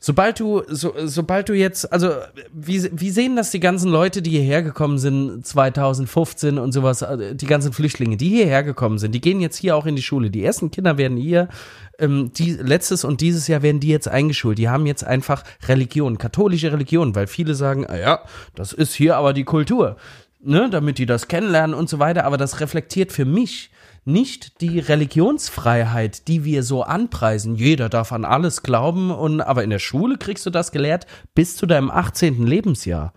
Sobald du, so, sobald du jetzt, also wie, wie sehen das die ganzen Leute, die hierher gekommen sind 2015 und sowas, äh, die ganzen Flüchtlinge, die hierher gekommen sind, die gehen jetzt hier auch in die Schule. Die ersten Kinder werden hier, ähm, die, letztes und dieses Jahr werden die jetzt eingeschult. Die haben jetzt einfach Religion, katholische Religion, weil viele sagen, ah ja, das ist hier aber die Kultur, ne, damit die das kennenlernen und so weiter. Aber das reflektiert für mich nicht die Religionsfreiheit, die wir so anpreisen. Jeder darf an alles glauben und aber in der Schule kriegst du das gelehrt bis zu deinem 18. Lebensjahr.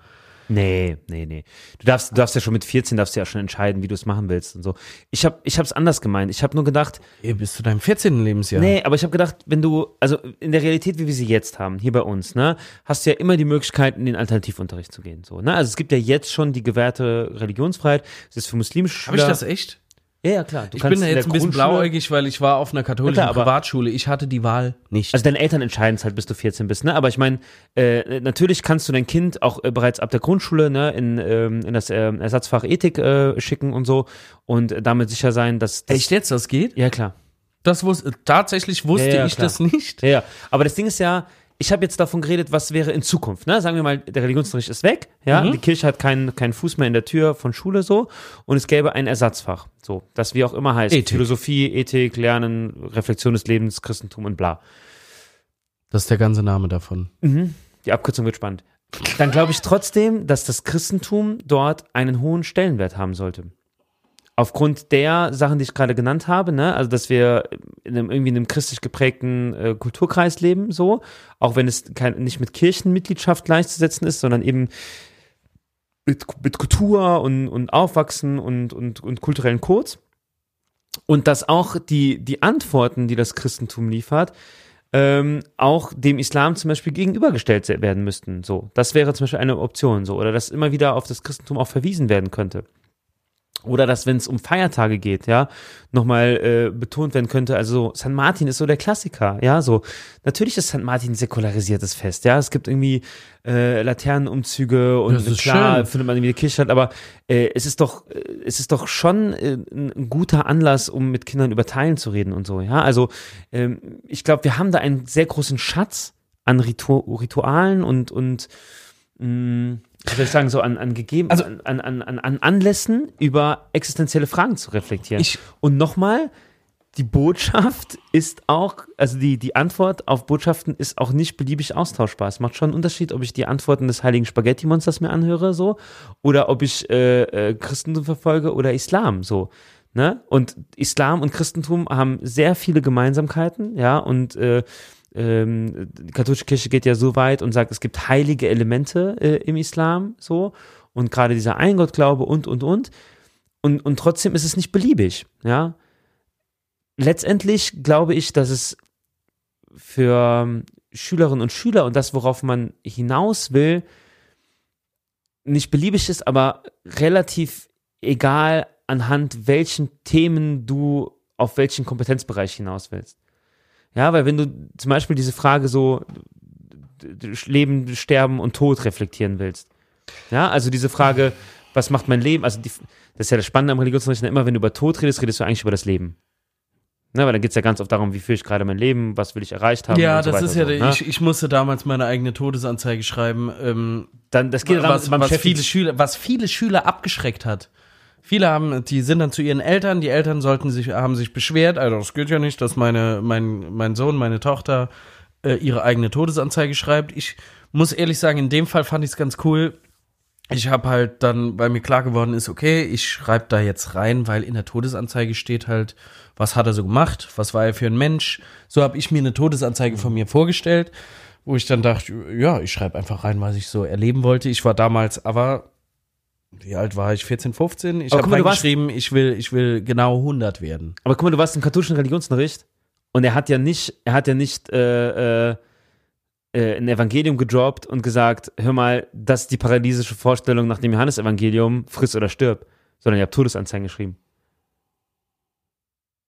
Nee, nee, nee. Du darfst, du darfst ja schon mit 14 darfst du ja schon entscheiden, wie du es machen willst und so. Ich habe ich hab's anders gemeint. Ich habe nur gedacht,
Bis zu deinem 14. Lebensjahr.
nee, aber ich habe gedacht, wenn du, also in der Realität, wie wir sie jetzt haben, hier bei uns, ne, hast du ja immer die Möglichkeit, in den Alternativunterricht zu gehen. So, ne? Also es gibt ja jetzt schon die gewährte Religionsfreiheit. Das ist für muslimische
Habe
Schüler.
ich das echt?
Ja, ja, klar.
Ich bin da jetzt ein bisschen blauäugig, weil ich war auf einer katholischen
Ja, klar,
Privatschule. Ich hatte die Wahl nicht.
Also deine Eltern entscheiden es halt, bis du 14 bist, ne? Aber ich meine, äh, natürlich kannst du dein Kind auch äh, bereits ab der Grundschule ne, in, ähm, in das ähm, Ersatzfach Ethik äh, schicken und so und äh, damit sicher sein, dass das,
echt jetzt, das geht?
Ja, klar.
Das wusste, tatsächlich wusste
Ja, ja,
ich das nicht.
Ja, ja. Aber das Ding ist ja, ich habe jetzt davon geredet, was wäre in Zukunft. Ne? Sagen wir mal, der Religionsunterricht ist weg, ja,
Mhm.
die Kirche hat keinen keinen Fuß mehr in der Tür von Schule so und es gäbe ein Ersatzfach, so, das wie auch immer heißt,
Ethik.
Philosophie, Ethik, Lernen, Reflexion des Lebens, Christentum und bla.
Das ist der ganze Name davon.
Die Abkürzung wird spannend. Dann glaube ich trotzdem, dass das Christentum dort einen hohen Stellenwert haben sollte. Aufgrund der Sachen, die ich gerade genannt habe, ne, also dass wir in einem, irgendwie in einem christlich geprägten äh, Kulturkreis leben, so, auch wenn es kein, nicht mit Kirchenmitgliedschaft gleichzusetzen ist, sondern eben mit, mit Kultur und, und Aufwachsen und, und, und kulturellen Codes. Und dass auch die, die Antworten, die das Christentum liefert, ähm, auch dem Islam zum Beispiel gegenübergestellt werden müssten. So, das wäre zum Beispiel eine Option. So, oder dass immer wieder auf das Christentum auch verwiesen werden könnte. Oder dass, wenn es um Feiertage geht, ja, nochmal äh, betont werden könnte, also St. Martin ist so der Klassiker, ja, so. Natürlich ist St. Martin ein säkularisiertes Fest, ja. Es gibt irgendwie äh, Laternenumzüge und klar
schön.
findet man irgendwie eine Kirche statt, aber äh, es ist doch, äh, es ist doch schon äh, ein ein guter Anlass, um mit Kindern über Teilen zu reden und so, ja. Also ähm, ich glaube, wir haben da einen sehr großen Schatz an Ritu Ritualen und und mh, ich sagen, so an, an gegeben,
Also-
an, an, an, an Anlässen über existenzielle Fragen zu reflektieren.
Ich-
und nochmal, die Botschaft ist auch, also die, die Antwort auf Botschaften ist auch nicht beliebig austauschbar. Es macht schon einen Unterschied, ob ich die Antworten des heiligen Spaghetti-Monsters mir anhöre, so, oder ob ich äh, äh, Christentum verfolge oder Islam, so. Ne? Und Islam und Christentum haben sehr viele Gemeinsamkeiten, ja, und äh, ähm, die katholische Kirche geht ja so weit und sagt, es gibt heilige Elemente äh, im Islam, so, und gerade dieser Eingottglaube und, und, und. Und, und trotzdem ist es nicht beliebig, ja letztendlich glaube ich, dass es für ähm, Schülerinnen und Schüler und das, worauf man hinaus will, nicht beliebig ist, aber relativ egal, anhand welchen Themen du auf welchen Kompetenzbereich hinaus willst. Ja, weil wenn du zum Beispiel diese Frage so Leben, Sterben und Tod reflektieren willst. Ja, also diese Frage, was macht mein Leben? Also die, das ist ja das Spannende am Religionsunterricht, immer wenn du über Tod redest, redest du eigentlich über das Leben. Ne, weil dann geht es ja ganz oft darum, wie führe ich gerade mein Leben, was will ich erreicht haben.
Ja,
so
das ist ja,
so,
der,
ne?
ich, ich musste damals meine eigene Todesanzeige schreiben. Ähm,
dann, das geht
was,
beim
was, viele Schüler, was viele Schüler abgeschreckt hat. Viele haben, die sind dann zu ihren Eltern, die Eltern sollten sich, haben sich beschwert, also das geht ja nicht, dass meine, mein, mein Sohn, meine Tochter äh, ihre eigene Todesanzeige schreibt. Ich muss ehrlich sagen, in dem Fall fand ich es ganz cool. Ich habe halt dann, weil mir klar geworden ist, okay, ich schreibe da jetzt rein, weil in der Todesanzeige steht halt, was hat er so gemacht, was war er für ein Mensch. So habe ich mir eine Todesanzeige von mir vorgestellt, wo ich dann dachte, ja, ich schreibe einfach rein, was ich so erleben wollte. Ich war damals aber, wie alt war ich? 14, 15? Ich habe reingeschrieben, ich will, ich will genau 100 werden.
Aber guck mal, du warst im katholischen Religionsunterricht und er hat ja nicht, er hat ja nicht äh, äh, äh, ein Evangelium gedroppt und gesagt, hör mal, das ist die paradiesische Vorstellung nach dem Johannesevangelium, friss oder stirb, sondern ihr habt Todesanzeigen geschrieben.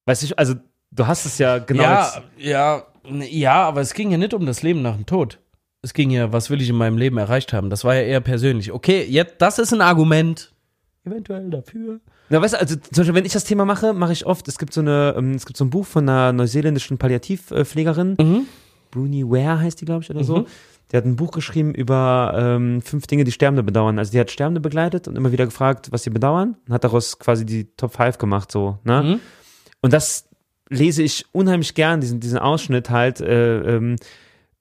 Weißt du, also du hast es ja genau
ja, ja, ja, aber es ging ja nicht um das Leben nach dem Tod. Es ging ja, was will ich in meinem Leben erreicht haben? Das war ja eher persönlich. Okay, jetzt, das ist ein Argument. Eventuell dafür.
Na, weißt du, also zum Beispiel, wenn ich das Thema mache, mache ich oft, es gibt so eine, ähm, es gibt so ein Buch von einer neuseeländischen Palliativpflegerin,
Mhm.
Bruni Ware heißt die, glaube ich, oder so.
Mhm.
Die hat ein Buch geschrieben über ähm, fünf Dinge, die Sterbende bedauern. Also die hat Sterbende begleitet und immer wieder gefragt, was sie bedauern und hat daraus quasi die Top 5 gemacht, so, ne?
Mhm.
Und das lese ich unheimlich gern, diesen, diesen Ausschnitt halt, äh, ähm,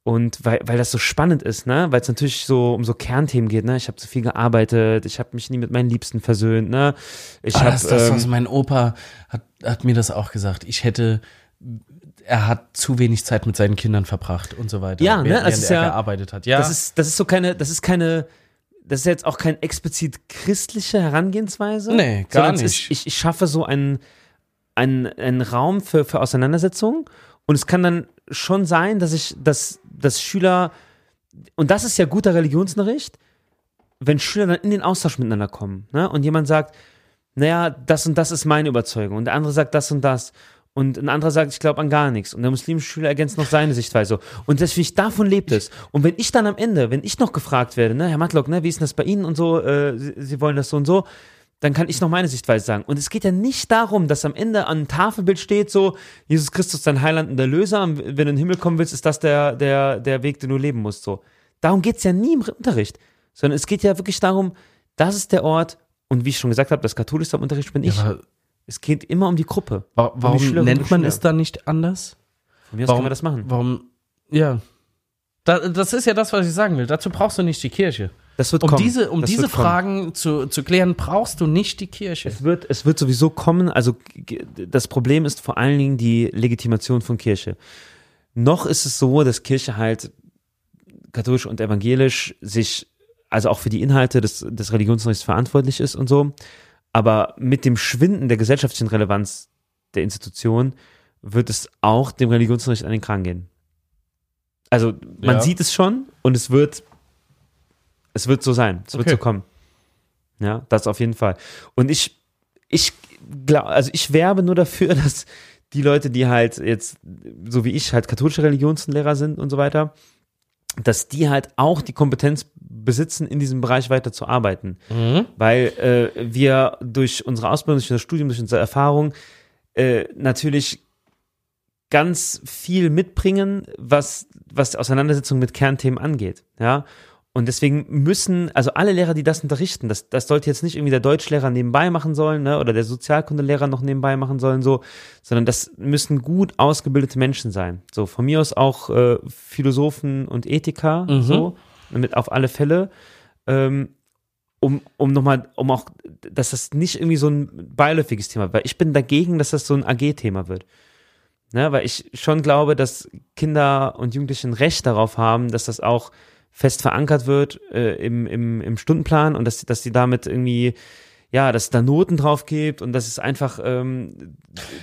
und weil, weil das so spannend ist, ne? Weil es natürlich so um so Kernthemen geht, ne? Ich habe zu viel gearbeitet, ich habe mich nie mit meinen Liebsten versöhnt, ne? Ich
Ah,
habe
das das,
ähm,
was mein Opa hat, hat mir das auch gesagt. Ich hätte, er hat zu wenig Zeit mit seinen Kindern verbracht und so weiter.
Ja, ne,
während,
ist
er
ja-
gearbeitet hat. Ja,
Das ist, das ist so keine, das ist keine, das ist jetzt auch kein explizit christliche Herangehensweise.
Nee, gar nicht.
Ist, ich, ich schaffe so einen, einen, einen Raum für, für Auseinandersetzung und es kann dann schon sein, dass ich, dass, dass Schüler, und das ist ja guter Religionsunterricht, wenn Schüler dann in den Austausch miteinander kommen, ne? Und jemand sagt, naja, das und das ist meine Überzeugung. Und der andere sagt das und das. Und ein anderer sagt, ich glaube an gar nichts. Und der muslimische Schüler ergänzt noch seine Sichtweise. Und deswegen, davon lebt es. Und wenn ich dann am Ende, wenn ich noch gefragt werde, ne, Herr Matlock, ne, wie ist denn das bei Ihnen und so, äh, Sie, Sie wollen das so und so, dann kann ich noch meine Sichtweise sagen. Und es geht ja nicht darum, dass am Ende an einem Tafelbild steht so, Jesus Christus, dein Heiland und der Löser, und wenn du in den Himmel kommen willst, ist das der, der, der Weg, den du leben musst, so. Darum geht's ja nie im Unterricht. Sondern es geht ja wirklich darum, das ist der Ort, und wie ich schon gesagt habe, das Katholischste am Unterricht bin ich. Es geht immer um die Gruppe.
wa
die
warum
Schülerinnen
nennt
und
man es dann nicht anders?
Von mir aus
Warum-
können wir das machen.
Warum, ja. Da, das ist ja das, was ich sagen will. Dazu brauchst du nicht die Kirche.
Das wird
Um
kommen.
diese, um
Das
diese
kommen.
Fragen zu, zu klären, brauchst du nicht die Kirche.
Es wird, es wird sowieso kommen. Also das Problem ist vor allen Dingen die Legitimation von Kirche. Noch ist es so, dass Kirche halt katholisch und evangelisch sich, also auch für die Inhalte des, des Religionsunterrichts verantwortlich ist und so. Aber mit dem Schwinden der gesellschaftlichen Relevanz der Institution wird es auch dem Religionsunterricht an den Kran gehen. Also man
Ja.
sieht es schon und es wird, es wird so sein. Es wird
Okay.
so kommen. Ja, das auf jeden Fall. Und ich, ich glaube, also ich werbe nur dafür, dass die Leute, die halt jetzt, so wie ich, halt katholische Religionslehrer sind und so weiter, dass die halt auch die Kompetenz besitzen, in diesem Bereich weiter zu arbeiten. Weil äh, wir durch unsere Ausbildung, durch unser Studium, durch unsere Erfahrung äh, natürlich ganz viel mitbringen, was, was die Auseinandersetzung mit Kernthemen angeht. Ja. Und deswegen müssen, also alle Lehrer, die das unterrichten, das, das sollte jetzt nicht irgendwie der Deutschlehrer nebenbei machen sollen, ne, oder der Sozialkundelehrer noch nebenbei machen sollen, so, sondern das müssen gut ausgebildete Menschen sein. So, von mir aus auch äh, Philosophen und Ethiker,
Mhm.
so, mit auf alle Fälle. Ähm, um, um nochmal, um auch, dass das nicht irgendwie so ein beiläufiges Thema, weil ich bin dagegen, dass das so ein AG-Thema wird. Ne, weil ich schon glaube, dass Kinder und Jugendliche ein Recht darauf haben, dass das auch fest verankert wird äh, im, im, im Stundenplan und dass, dass die damit irgendwie, ja, dass es da Noten drauf gibt und dass es einfach ähm,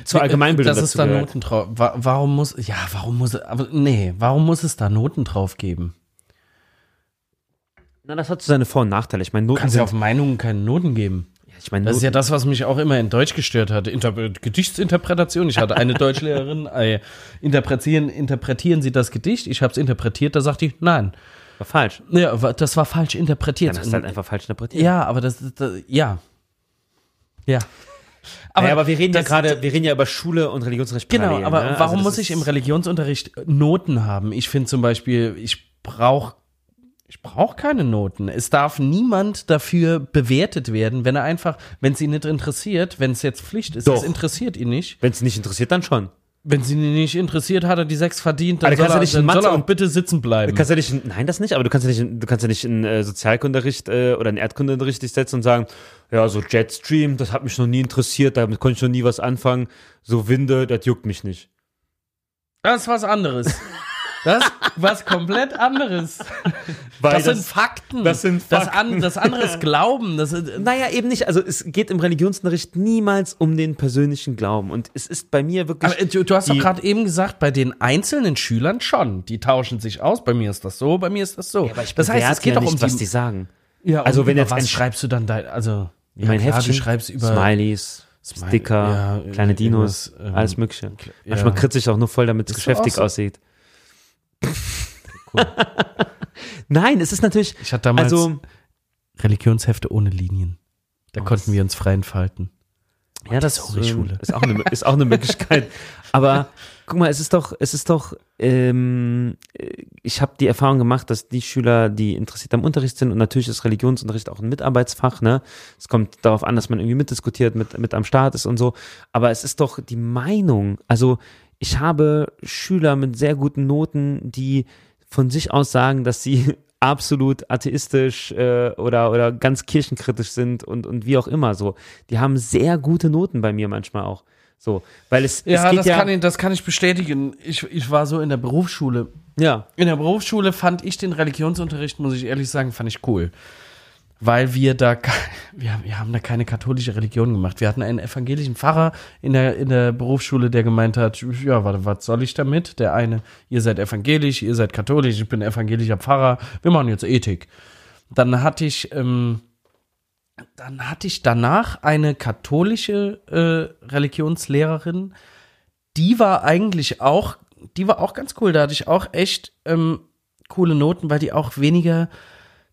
zur Allgemeinbildung
Dass es da. Noten drauf. Wa warum muss, ja, warum muss, aber nee, warum muss es da Noten drauf geben?
Na, das hat so seine Vor- und Nachteile. Ich meine, Noten
kannst ja auf Meinungen keine Noten geben.
ich meine,
Das ist ja das, was mich auch immer in Deutsch gestört hat. Inter Gedichtsinterpretation. Ich hatte eine Deutschlehrerin, äh, interpretieren, interpretieren Sie das Gedicht? Ich habe es interpretiert, da sagte ich, nein.
War falsch.
Ja, das war falsch interpretiert.
Dann hast du halt einfach falsch interpretiert.
ja, aber das, das ja. Ja.
Aber, aber wir reden ja
das-
gerade, wir reden ja über Schule und Religionsrecht
Genau,
parallel,
aber
ne? Also
warum
das
muss ich im Religionsunterricht Noten haben? Ich finde zum Beispiel, ich brauche ich brauche keine Noten. Es darf niemand dafür bewertet werden, wenn er einfach, wenn es ihn nicht interessiert, wenn es jetzt Pflicht ist,
Doch.
es interessiert ihn nicht.
Wenn es nicht interessiert, dann schon.
Wenn sie ihn nicht interessiert, hat er die sechs verdient, dann, soll er,
nicht in
dann
Mathe
soll er auch
und-
bitte sitzen bleiben.
Kannst ja nicht, in- nein, das nicht, aber du kannst ja nicht, in- du kannst ja nicht in äh, Sozialkundeunterricht äh, oder in Erdkundeunterricht dich setzen und sagen, ja, so Jetstream, das hat mich noch nie interessiert, damit konnte ich noch nie was anfangen. So Winde, das juckt mich nicht.
Das ist was anderes. Das ist was komplett anderes.
Weil
Das, sind Fakten.
das sind
Das,
Fakten.
an, das andere ist Glauben. Das ist,
Naja, eben nicht. Also es geht im Religionsunterricht niemals um den persönlichen Glauben. Und es ist bei mir wirklich.
Aber äh, du, du hast doch gerade eben gesagt, bei den einzelnen Schülern schon. Die tauschen sich aus. Bei mir ist das so, bei mir ist das so.
aber ich
das heißt, es geht
ja
doch um
was die sagen.
ja,
also wenn jetzt
was schreibst du dann dein, also ja,
mein
klar,
Heftchen,
du schreibst über
Smileys,
Smile-
Sticker,
ja,
kleine Dinos,
irgendwas, ähm,
alles mögliche.
ja.
Manchmal kritze ich auch nur voll, damit es geschäftig
so.
aussieht. Nein, es ist natürlich.
Ich hatte damals
Also,
Religionshefte ohne Linien. Da
Oh,
konnten wir uns frei entfalten.
ja, das ähm, ist auch eine, ist auch eine Möglichkeit. Aber guck mal, es ist doch, es ist doch, ähm, äh, ich habe die Erfahrung gemacht, dass die Schüler, die interessiert am Unterricht sind, und natürlich ist Religionsunterricht auch ein Mitarbeitsfach, ne? Es kommt darauf an, dass man irgendwie mitdiskutiert, mit, mit am Start ist und so. Aber es ist doch die Meinung. Also ich habe Schüler mit sehr guten Noten, die von sich aus sagen, dass sie absolut atheistisch äh, oder, oder ganz kirchenkritisch sind und, und wie auch immer so. Die haben sehr gute Noten bei mir manchmal auch. So, weil es,
Ja,
es geht
das,
ja,
Kann ich, das kann ich bestätigen. Ich, ich war so in der Berufsschule.
ja,
In der Berufsschule fand ich den Religionsunterricht, muss ich ehrlich sagen, fand ich cool. Weil wir da, wir, wir haben da keine katholische Religion gemacht. Wir hatten einen evangelischen Pfarrer in der, in der Berufsschule, der gemeint hat, ja, warte, was soll ich damit? Der eine, ihr seid evangelisch, ihr seid katholisch, ich bin evangelischer Pfarrer, wir machen jetzt Ethik. Dann hatte ich, ähm, dann hatte ich danach eine katholische äh, Religionslehrerin, die war eigentlich auch, die war auch ganz cool. Da hatte ich auch echt ähm, coole Noten, weil die auch weniger,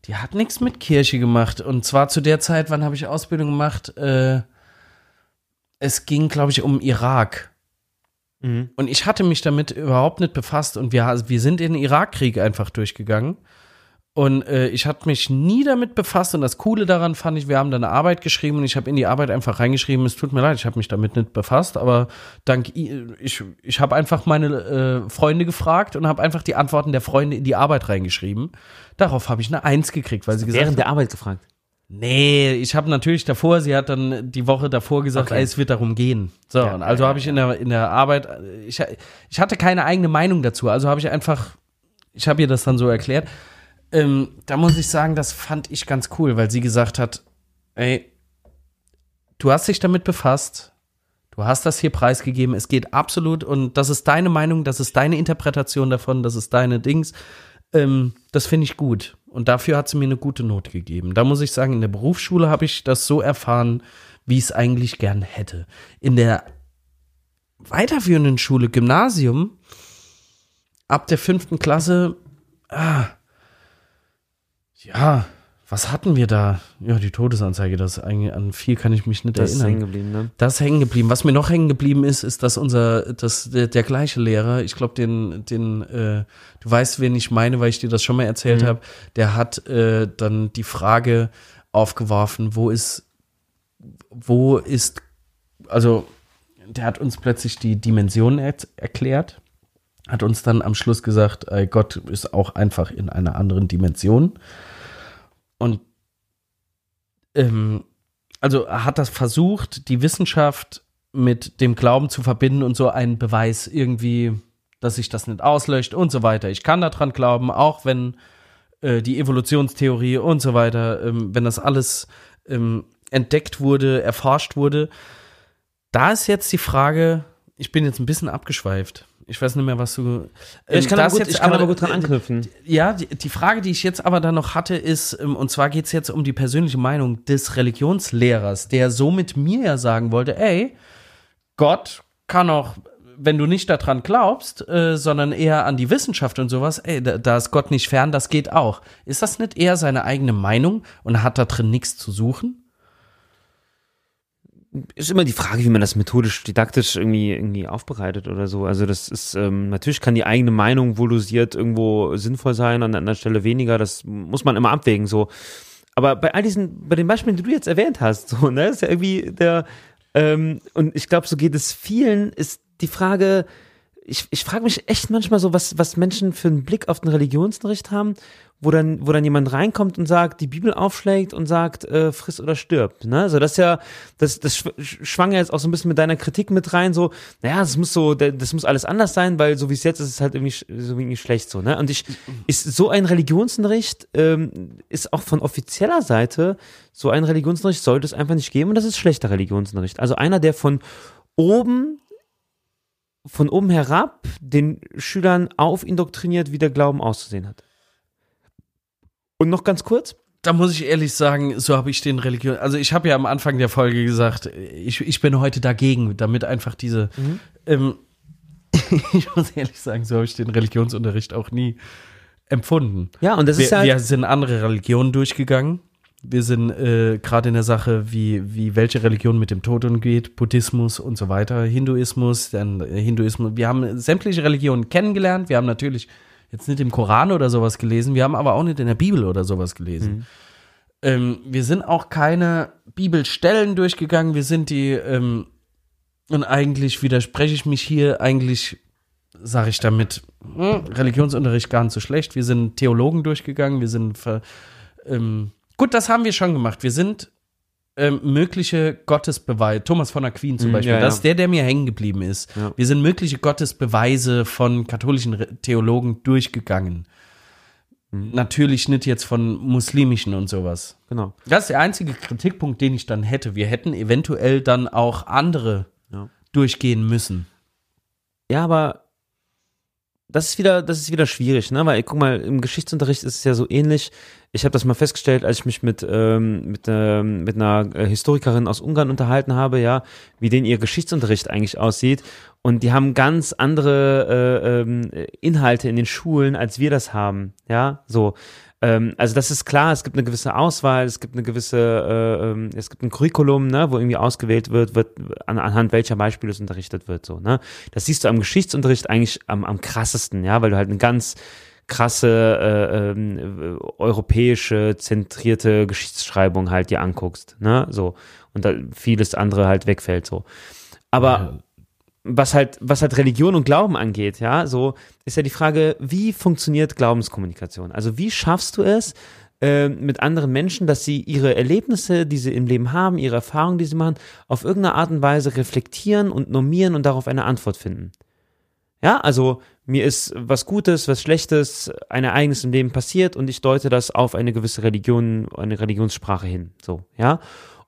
die hat nichts mit Kirche gemacht. Und zwar zu der Zeit, wann habe ich Ausbildung gemacht? Äh, es ging, glaube ich, um Irak.
Mhm.
Und ich hatte mich damit überhaupt nicht befasst. Und wir, wir sind in den Irakkrieg einfach durchgegangen. Und äh, ich hatte mich nie damit befasst. Und das Coole daran fand ich, wir haben da eine Arbeit geschrieben und ich habe in die Arbeit einfach reingeschrieben, es tut mir leid, ich habe mich damit nicht befasst, aber dank ich, ich habe einfach meine äh, Freunde gefragt und habe einfach die Antworten der Freunde in die Arbeit reingeschrieben. Darauf habe ich eine Eins gekriegt, weil sie gesagt
während der Arbeit gefragt.
Nee, ich habe natürlich davor, sie hat dann die Woche davor gesagt,
Okay.
es wird darum gehen. So,
Ja,
und also
ja,
habe ich in der, in der Arbeit, ich, ich hatte keine eigene Meinung dazu, also habe ich einfach, ich habe ihr das dann so erklärt. Ähm, da muss ich sagen, das fand ich ganz cool, weil sie gesagt hat, ey, du hast dich damit befasst, du hast das hier preisgegeben, es geht absolut und das ist deine Meinung, das ist deine Interpretation davon, das ist deine Dings. Ähm, das finde ich gut. Und dafür hat sie mir eine gute Note gegeben. Da muss ich sagen, in der Berufsschule habe ich das so erfahren, wie ich es eigentlich gern hätte. In der weiterführenden Schule, Gymnasium, ab der fünften Klasse, ah, ja, Was hatten wir da? Ja, die Todesanzeige, das eigentlich an viel kann ich mich nicht
Das ist hängen
erinnern.
geblieben, ne?
Das ist hängen geblieben. Was mir noch hängen geblieben ist, ist, dass unser, dass der, der gleiche Lehrer, ich glaube, den, den, äh, du weißt, wen ich meine, weil ich dir das schon mal erzählt habe, der hat äh, dann die Frage aufgeworfen, wo ist, wo ist, also der hat uns plötzlich die Dimensionen er erklärt, hat uns dann am Schluss gesagt, äh, Gott ist auch einfach in einer anderen Dimension. Und ähm, also hat das versucht, die Wissenschaft mit dem Glauben zu verbinden und so einen Beweis irgendwie, dass sich das nicht auslöscht und so weiter. Ich kann daran glauben, auch wenn äh, die Evolutionstheorie und so weiter, ähm, wenn das alles ähm, entdeckt wurde, erforscht wurde. Da ist jetzt die Frage, ich bin jetzt ein bisschen abgeschweift. Ich weiß nicht mehr, was du.
Ja, ich kann,
da
aber
ist
gut,
jetzt
ich kann aber gut dran anknüpfen.
ja, die, die Frage, die ich jetzt aber dann noch hatte, ist, ähm, und zwar geht es jetzt um die persönliche Meinung des Religionslehrers, der so mit mir ja sagen wollte, ey, Gott kann auch, wenn du nicht daran glaubst, äh, sondern eher an die Wissenschaft und sowas, ey, da, da ist Gott nicht fern, das geht auch. Ist das nicht eher seine eigene Meinung und hat da drin nichts zu suchen?
Ist immer die Frage, wie man das methodisch, didaktisch irgendwie, irgendwie aufbereitet oder so. Also das ist, ähm, natürlich kann die eigene Meinung volusiert irgendwo sinnvoll sein, an einer Stelle weniger. Das muss man immer abwägen, so. Aber bei all diesen, bei den Beispielen, die du jetzt erwähnt hast, so, ne, ist ja irgendwie der, ähm, und ich glaube, so geht es vielen, ist die Frage, ich, ich frage mich echt manchmal so, was, was Menschen für einen Blick auf den Religionsunterricht haben, wo dann, wo dann jemand reinkommt und sagt, die Bibel aufschlägt und sagt, äh, friss oder stirb. Ne? Also das ist ja, das, das schw- schwang ja jetzt auch so ein bisschen mit deiner Kritik mit rein, so, naja, das muss so, das muss alles anders sein, weil so wie es jetzt ist, ist es halt irgendwie, so irgendwie schlecht so. Ne? Und ich, ist so ein Religionsunterricht, ähm, ist auch von offizieller Seite, so ein Religionsunterricht sollte es einfach nicht geben und das ist schlechter Religionsunterricht. Also einer, der von oben von oben herab den Schülern aufindoktriniert, wie der Glauben auszusehen hat. Und noch ganz kurz,
Da muss ich ehrlich sagen, so habe ich den Religion. Also ich habe ja am Anfang der Folge gesagt, ich, ich bin heute dagegen, damit einfach diese. Ähm, ich muss ehrlich sagen, so habe ich den Religionsunterricht auch nie empfunden.
ja, und das ist
wir,
ja,
wir sind andere Religionen durchgegangen. Wir sind äh, gerade in der Sache, wie, wie welche Religion mit dem Tod umgeht, Buddhismus und so weiter, Hinduismus, dann äh, Hinduismus. Wir haben sämtliche Religionen kennengelernt. Wir haben natürlich jetzt nicht im Koran oder sowas gelesen, wir haben aber auch nicht in der Bibel oder sowas gelesen. Ähm, wir sind auch keine Bibelstellen durchgegangen, wir sind die, ähm, und eigentlich widerspreche ich mich hier, eigentlich sage ich damit, hm, Religionsunterricht gar nicht so schlecht. Wir sind Theologen durchgegangen, wir sind ver, ähm, gut, das haben wir schon gemacht. Wir sind ähm, mögliche Gottesbeweise, Thomas von Aquin zum
Mhm,
Beispiel,
ja,
das ist der, der mir hängen geblieben ist.
Ja.
Wir sind mögliche Gottesbeweise von katholischen Theologen durchgegangen.
Mhm.
Natürlich nicht jetzt von muslimischen und sowas.
genau.
Das ist der einzige Kritikpunkt, den ich dann hätte. Wir hätten eventuell dann auch andere
Ja.
durchgehen müssen.
Ja, aber das ist wieder, das ist wieder schwierig, ne? Weil guck mal, im Geschichtsunterricht ist es ja so ähnlich. Ich habe das mal festgestellt, als ich mich mit ähm, mit ähm, mit einer äh, Historikerin aus Ungarn unterhalten habe, ja, wie denn ihr Geschichtsunterricht eigentlich aussieht. Und die haben ganz andere äh, ähm, Inhalte in den Schulen, als wir das haben, ja, so. Ähm, also das ist klar, es gibt eine gewisse Auswahl, es gibt eine gewisse, äh, ähm, es gibt ein Curriculum, ne, wo irgendwie ausgewählt wird, wird an, anhand welcher Beispiele es unterrichtet wird, so, ne. Das siehst du am Geschichtsunterricht eigentlich am, am krassesten, ja, weil du halt eine ganz krasse äh, äh, europäische zentrierte Geschichtsschreibung halt dir anguckst, ne, so und da vieles andere halt wegfällt, so. Aber was halt, was halt Religion und Glauben angeht, ja, so ist ja die Frage, wie funktioniert Glaubenskommunikation? Also wie schaffst du es äh, mit anderen Menschen, dass sie ihre Erlebnisse, die sie im Leben haben, ihre Erfahrungen, die sie machen, auf irgendeine Art und Weise reflektieren und normieren und darauf eine Antwort finden? Ja, also mir ist was Gutes, was Schlechtes, ein Ereignis im Leben passiert und ich deute das auf eine gewisse Religion, eine Religionssprache hin, so, ja.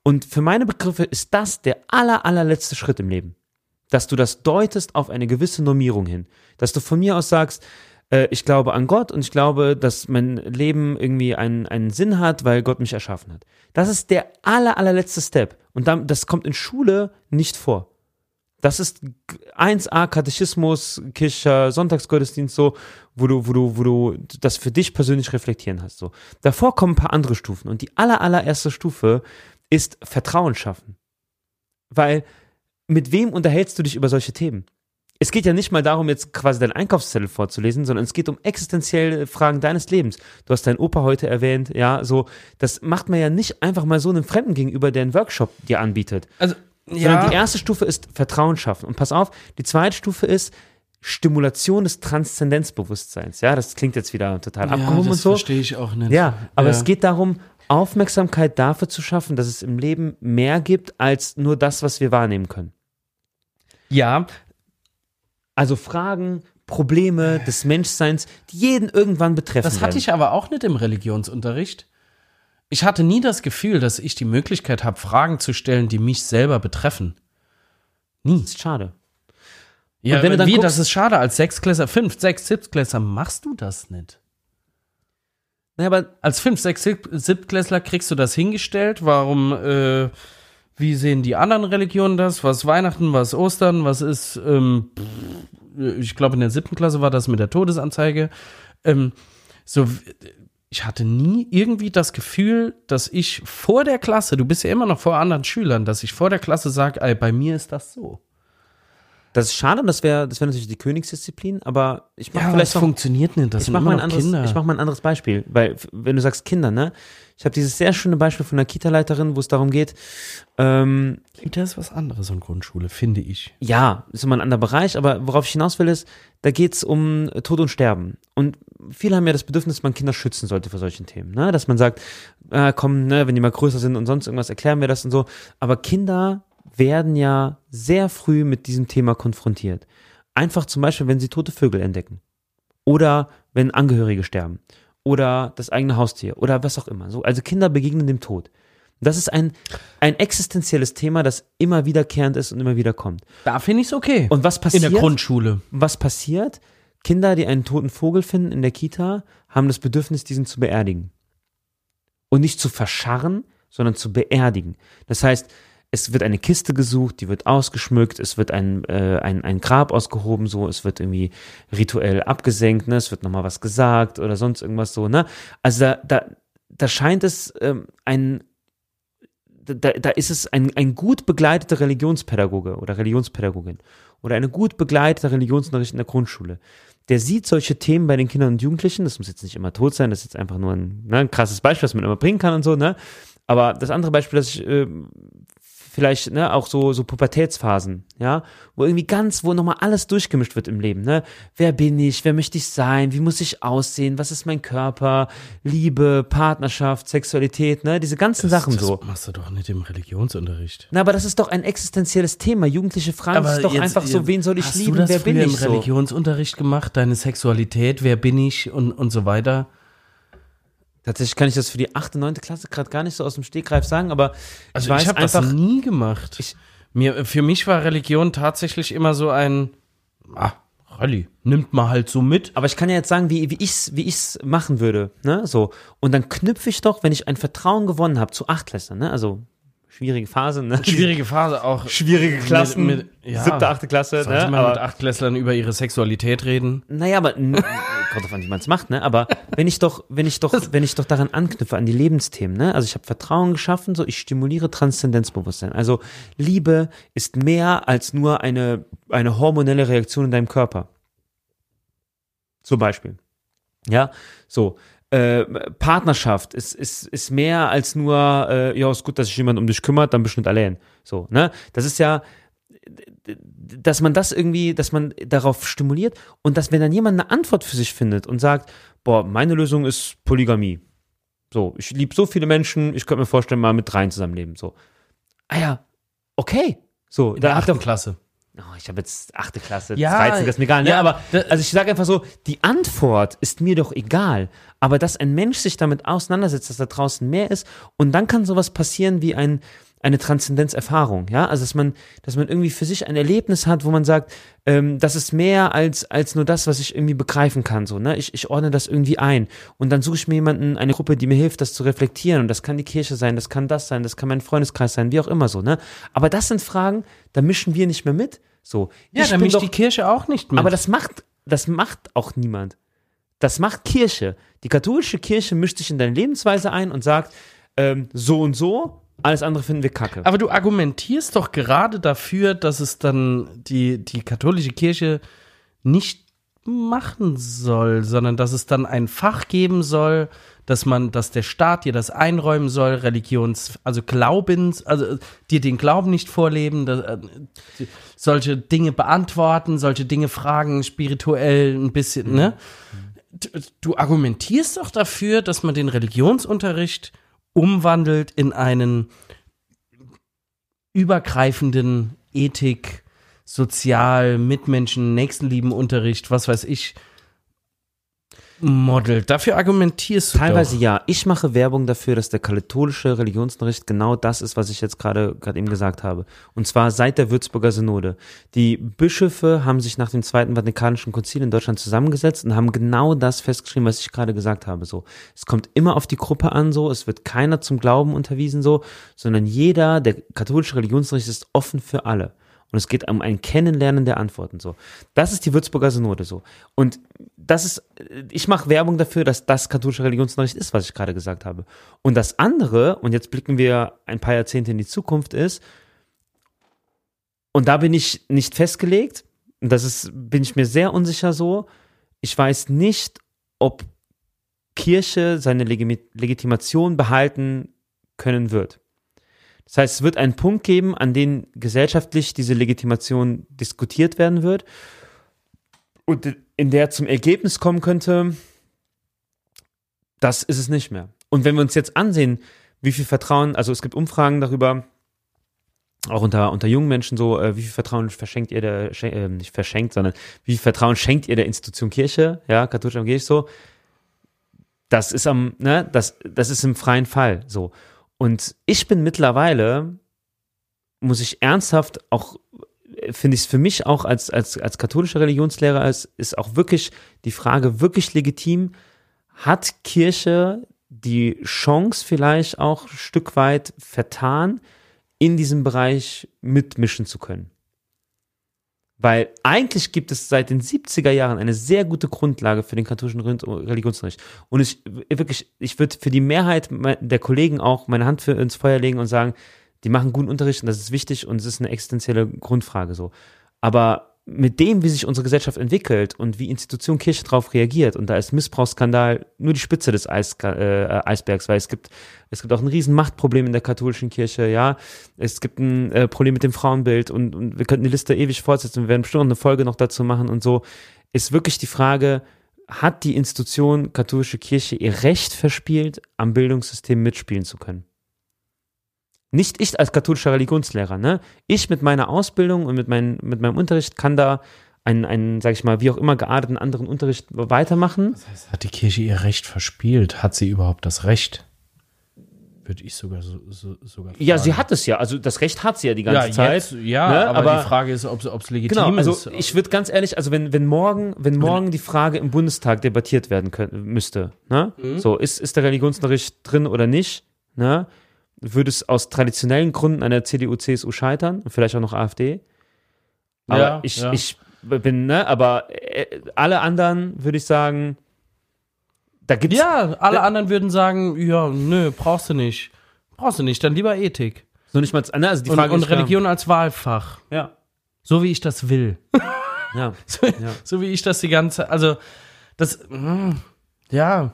Und für meine Begriffe ist das der aller, allerletzte Schritt im Leben dass du das deutest auf eine gewisse Normierung hin. Dass du von mir aus sagst, äh, ich glaube an Gott und ich glaube, dass mein Leben irgendwie einen, einen Sinn hat, weil Gott mich erschaffen hat. Das ist der aller, allerletzte Step. Und dann, das kommt in Schule nicht vor. Das ist 1a Katechismus, Kirche, Sonntagsgottesdienst so, wo du, wo du, wo du das für dich persönlich reflektieren hast. So. Davor kommen ein paar andere Stufen und die aller, allererste Stufe ist Vertrauen schaffen. Weil mit wem unterhältst du dich über solche Themen? Es geht ja nicht mal darum, jetzt quasi deinen Einkaufszettel vorzulesen, sondern es geht um existenzielle Fragen deines Lebens. Du hast deinen Opa heute erwähnt, ja, so, das macht man ja nicht einfach mal so einem Fremden gegenüber, der einen Workshop dir anbietet.
Also,
Sondern die erste Stufe ist Vertrauen schaffen. Und pass auf, die zweite Stufe ist Stimulation des Transzendenzbewusstseins. Ja, das klingt jetzt wieder total abgehoben und so.
verstehe ich auch nicht.
Ja, aber
Ja.
es geht darum, Aufmerksamkeit dafür zu schaffen, dass es im Leben mehr gibt als nur das, was wir wahrnehmen können.
Ja,
Also Fragen, Probleme des Menschseins, die jeden irgendwann betreffen.
das hatte
werden.
ich aber auch nicht im Religionsunterricht. Ich hatte nie das Gefühl, dass ich die Möglichkeit habe, Fragen zu stellen, die mich selber betreffen. Nie.
Das ist schade.
Ja,
Und wenn du dann
wie,
guckst-
das ist schade. Als Sechsklässler, fünf, sechs, Siebtklässler machst du das nicht.
Naja, aber
Als fünf, sechs, Sieb- Siebtklässler kriegst du das hingestellt. Warum, äh, wie sehen die anderen Religionen das? Was Weihnachten, was Ostern, was ist, ähm, ich glaube in der siebten Klasse war das mit der Todesanzeige. Ähm, so, ich hatte nie irgendwie das Gefühl, dass ich vor der Klasse, du bist ja immer noch vor anderen Schülern, dass ich vor der Klasse sage, bei mir ist das so.
Das ist schade, das wäre das wär natürlich die Königsdisziplin, aber ich mache
Ja,
vielleicht
das
noch
funktioniert nicht. Das
ich
sind
mach
immer
mal ein anderes, ich mach mal ein anderes Beispiel, weil wenn du sagst Kinder, ne? Ich habe dieses sehr schöne Beispiel von einer Kita-Leiterin, wo es darum geht, ähm,
Kita ist was anderes an Grundschule, finde ich.
ja, ist immer ein anderer Bereich, aber worauf ich hinaus will ist, da geht's um Tod und Sterben. Und viele haben ja das Bedürfnis, dass man Kinder schützen sollte vor solchen Themen, ne? Dass man sagt, äh, komm, ne, wenn die mal größer sind und sonst irgendwas, erklären wir das und so. Aber Kinder werden ja sehr früh mit diesem Thema konfrontiert. Einfach zum Beispiel, wenn sie tote Vögel entdecken. Oder wenn Angehörige sterben. Oder das eigene Haustier. Oder was auch immer. So, also Kinder begegnen dem Tod. Das ist ein, ein existenzielles Thema, das immer wiederkehrend ist und immer wieder kommt.
Da finde ich es okay.
Und was
in
passiert?
der Grundschule.
was passiert? Kinder, die einen toten Vogel finden in der Kita, haben das Bedürfnis, diesen zu beerdigen. Und nicht zu verscharren, sondern zu beerdigen. Das heißt, es wird eine Kiste gesucht, die wird ausgeschmückt, es wird ein, äh, ein, ein Grab ausgehoben, so, es wird irgendwie rituell abgesenkt, ne, es wird nochmal was gesagt oder sonst irgendwas so, ne? Also da, da, da scheint es ähm, ein, da, da ist es ein, ein gut begleiteter Religionspädagoge oder Religionspädagogin oder eine gut begleitete Religionsunterricht in der Grundschule. Der sieht solche Themen bei den Kindern und Jugendlichen, das muss jetzt nicht immer tot sein, das ist jetzt einfach nur ein, ne, ein krasses Beispiel, was man immer bringen kann und so, ne? Aber das andere Beispiel, das ich ähm, vielleicht ne, auch so, so Pubertätsphasen, ja, wo irgendwie ganz, wo nochmal alles durchgemischt wird im Leben, ne? Wer bin ich, wer möchte ich sein, wie muss ich aussehen, was ist mein Körper, Liebe, Partnerschaft, Sexualität, ne? Diese ganzen Sachen
das
so.
machst du doch nicht im Religionsunterricht.
Na, aber das ist doch ein existenzielles Thema. Jugendliche fragen sich doch einfach so, wen soll ich
hast
lieben,
du das
wer bin ich
im
so?
Religionsunterricht gemacht? Deine Sexualität, wer bin ich und, und so weiter?
Tatsächlich kann ich das für die achte, neunte Klasse gerade gar nicht so aus dem Stegreif sagen, aber
Also
ich weiß
ich habe
einfach,
das nie gemacht.
Ich-
Mir, für mich war Religion tatsächlich immer so ein, ah, Rallye, nimmt man halt so mit.
aber ich kann ja jetzt sagen, wie, wie ich's, wie ich's machen würde, ne, so. Und dann knüpfe ich doch, wenn ich ein Vertrauen gewonnen habe zu Achtklässlern, ne, also schwierige Phase, ne?
Schwierige Phase auch.
Schwierige Klassen,
Mit, mit, ja,
siebte, achte Klasse,
Sollte
ne,
man mit
aber,
Achtklässlern über ihre Sexualität reden?
naja, aber, kommt drauf an, wie man es macht, ne, aber wenn ich doch, wenn ich doch, wenn ich doch daran anknüpfe, an die Lebensthemen, ne, also ich habe Vertrauen geschaffen, so, ich stimuliere Transzendenzbewusstsein, also Liebe ist mehr als nur eine, eine hormonelle Reaktion in deinem Körper. Zum Beispiel. Ja, so. Äh, Partnerschaft ist, ist, ist mehr als nur, äh, ja, ist gut, dass sich jemand um dich kümmert, dann bist du nicht allein. So, ne? Das ist ja, dass man das irgendwie, dass man darauf stimuliert und dass, wenn dann jemand eine Antwort für sich findet und sagt, boah, meine Lösung ist Polygamie. So, ich liebe so viele Menschen, ich könnte mir vorstellen, mal mit dreien zusammenleben. So. Ah ja, okay. So, da hat doch
Klasse.
Oh, ich habe jetzt achte Klasse,
Ja,
13, das ist mir egal. Ne?
ja,
aber also ich sage einfach so, die Antwort ist mir doch egal. Aber dass ein Mensch sich damit auseinandersetzt, dass da draußen mehr ist und dann kann sowas passieren wie ein, eine Transzendenzerfahrung, ja, also dass man, dass man irgendwie für sich ein Erlebnis hat, wo man sagt, ähm, das ist mehr als als nur das, was ich irgendwie begreifen kann, so, ne, ich, ich ordne das irgendwie ein und dann suche ich mir jemanden, eine Gruppe, die mir hilft, das zu reflektieren und das kann die Kirche sein, das kann das sein, das kann mein Freundeskreis sein, wie auch immer so, ne, aber das sind Fragen, da mischen wir nicht mehr mit, so.
Ja,
Ich
da mischt
doch-
die Kirche auch nicht mit.
aber das macht, das macht auch niemand. Das macht Kirche. Die katholische Kirche mischt sich in deine Lebensweise ein und sagt, ähm, so und so, alles andere finden wir kacke.
Aber du argumentierst doch gerade dafür, dass es dann die, die katholische Kirche nicht machen soll, sondern dass es dann ein Fach geben soll, dass man, dass der Staat dir das einräumen soll, Religions, also Glaubens, also äh, dir den Glauben nicht vorleben, dass, äh, solche Dinge beantworten, solche Dinge fragen, spirituell ein bisschen, ne? Du, du argumentierst doch dafür, dass man den Religionsunterricht umwandelt in einen übergreifenden Ethik, Sozial, Mitmenschen, Nächstenlieben-Unterricht, was weiß ich, Model. Dafür argumentierst du
Teilweise
doch.
ja. Ich mache Werbung dafür, dass der katholische Religionsunterricht genau das ist, was ich jetzt gerade gerade eben gesagt habe. Und zwar seit der Würzburger Synode. Die Bischöfe haben sich nach dem Zweiten Vatikanischen Konzil in Deutschland zusammengesetzt und haben genau das festgeschrieben, was ich gerade gesagt habe. So, es kommt immer auf die Gruppe an, so, es wird keiner zum Glauben unterwiesen, so, sondern jeder, der katholische Religionsunterricht ist offen für alle. Und es geht um ein Kennenlernen der Antworten so. Das ist die Würzburger Synode so. Und das ist, ich mache Werbung dafür, dass das katholische Religionsunterricht ist, was ich gerade gesagt habe. Und das andere, und jetzt blicken wir ein paar Jahrzehnte in die Zukunft, ist, und da bin ich nicht festgelegt, und das ist, bin ich mir sehr unsicher so, ich weiß nicht, ob Kirche seine Legitimation behalten können wird. Das heißt, es wird einen Punkt geben, an dem gesellschaftlich diese Legitimation diskutiert werden wird und in der zum Ergebnis kommen könnte, das ist es nicht mehr. Und wenn wir uns jetzt ansehen, wie viel Vertrauen, also es gibt Umfragen darüber, auch unter, unter jungen Menschen so, äh, wie viel Vertrauen verschenkt ihr der, äh, nicht verschenkt, sondern wie viel Vertrauen schenkt ihr der Institution Kirche, ja, katholisch evangelisch so, das ist am, ne, das, das ist im freien Fall so. Und ich bin mittlerweile, muss ich ernsthaft auch, finde ich es für mich auch als, als, als katholischer Religionslehrer, ist, ist auch wirklich die Frage wirklich legitim, hat Kirche die Chance vielleicht auch ein Stück weit vertan, in diesem Bereich mitmischen zu können? Weil eigentlich gibt es seit den 70er Jahren eine sehr gute Grundlage für den katholischen Religionsunterricht. Und ich wirklich, ich würde für die Mehrheit der Kollegen auch meine Hand für ins Feuer legen und sagen, die machen guten Unterricht und das ist wichtig und es ist eine existenzielle Grundfrage so. Aber mit dem, wie sich unsere Gesellschaft entwickelt und wie Institution Kirche darauf reagiert, und da ist Missbrauchsskandal nur die Spitze des Eis, äh, Eisbergs, weil es gibt, es gibt auch ein riesen Machtproblem in der katholischen Kirche, ja. Es gibt ein äh, Problem mit dem Frauenbild und, und wir könnten die Liste ewig fortsetzen, wir werden bestimmt noch eine Folge noch dazu machen und so. Ist wirklich die Frage, hat die Institution katholische Kirche ihr Recht verspielt, am Bildungssystem mitspielen zu können? Nicht ich als katholischer Religionslehrer, ne? Ich mit meiner Ausbildung und mit, mein, mit meinem Unterricht kann da einen, einen, sag ich mal, wie auch immer gearteten anderen Unterricht weitermachen.
Das heißt, hat die Kirche ihr Recht verspielt? Hat sie überhaupt das Recht? Würde ich sogar so, so, sogar
Ja, sie
fragen.
hat es ja. Also das Recht hat sie ja die ganze
ja,
Zeit.
Jetzt, ja,
ne?
aber,
aber
die Frage ist, ob es legitim
Genau, also
ist.
ich würde ganz ehrlich, also wenn, wenn morgen, wenn morgen die Frage im Bundestag debattiert werden könnte, müsste, ne?
Mhm.
So, ist, ist der Religionsunterricht drin oder nicht, ne? Würde es aus traditionellen Gründen an der CDU, CSU scheitern und vielleicht auch noch AfD. Aber
Ja,
ich,
ja.
ich bin, ne, aber äh, alle anderen würde ich sagen, da gibt's
ja, alle
Da-
anderen würden sagen, ja, nö, brauchst du nicht. Brauchst du nicht, dann lieber Ethik.
noch nicht mal, ne, also die
Und,
Frage
und
ist ja-
Religion als Wahlfach.
Ja,
So wie ich das will.
ja.
So, so wie ich das die ganze, also das, mm, ja.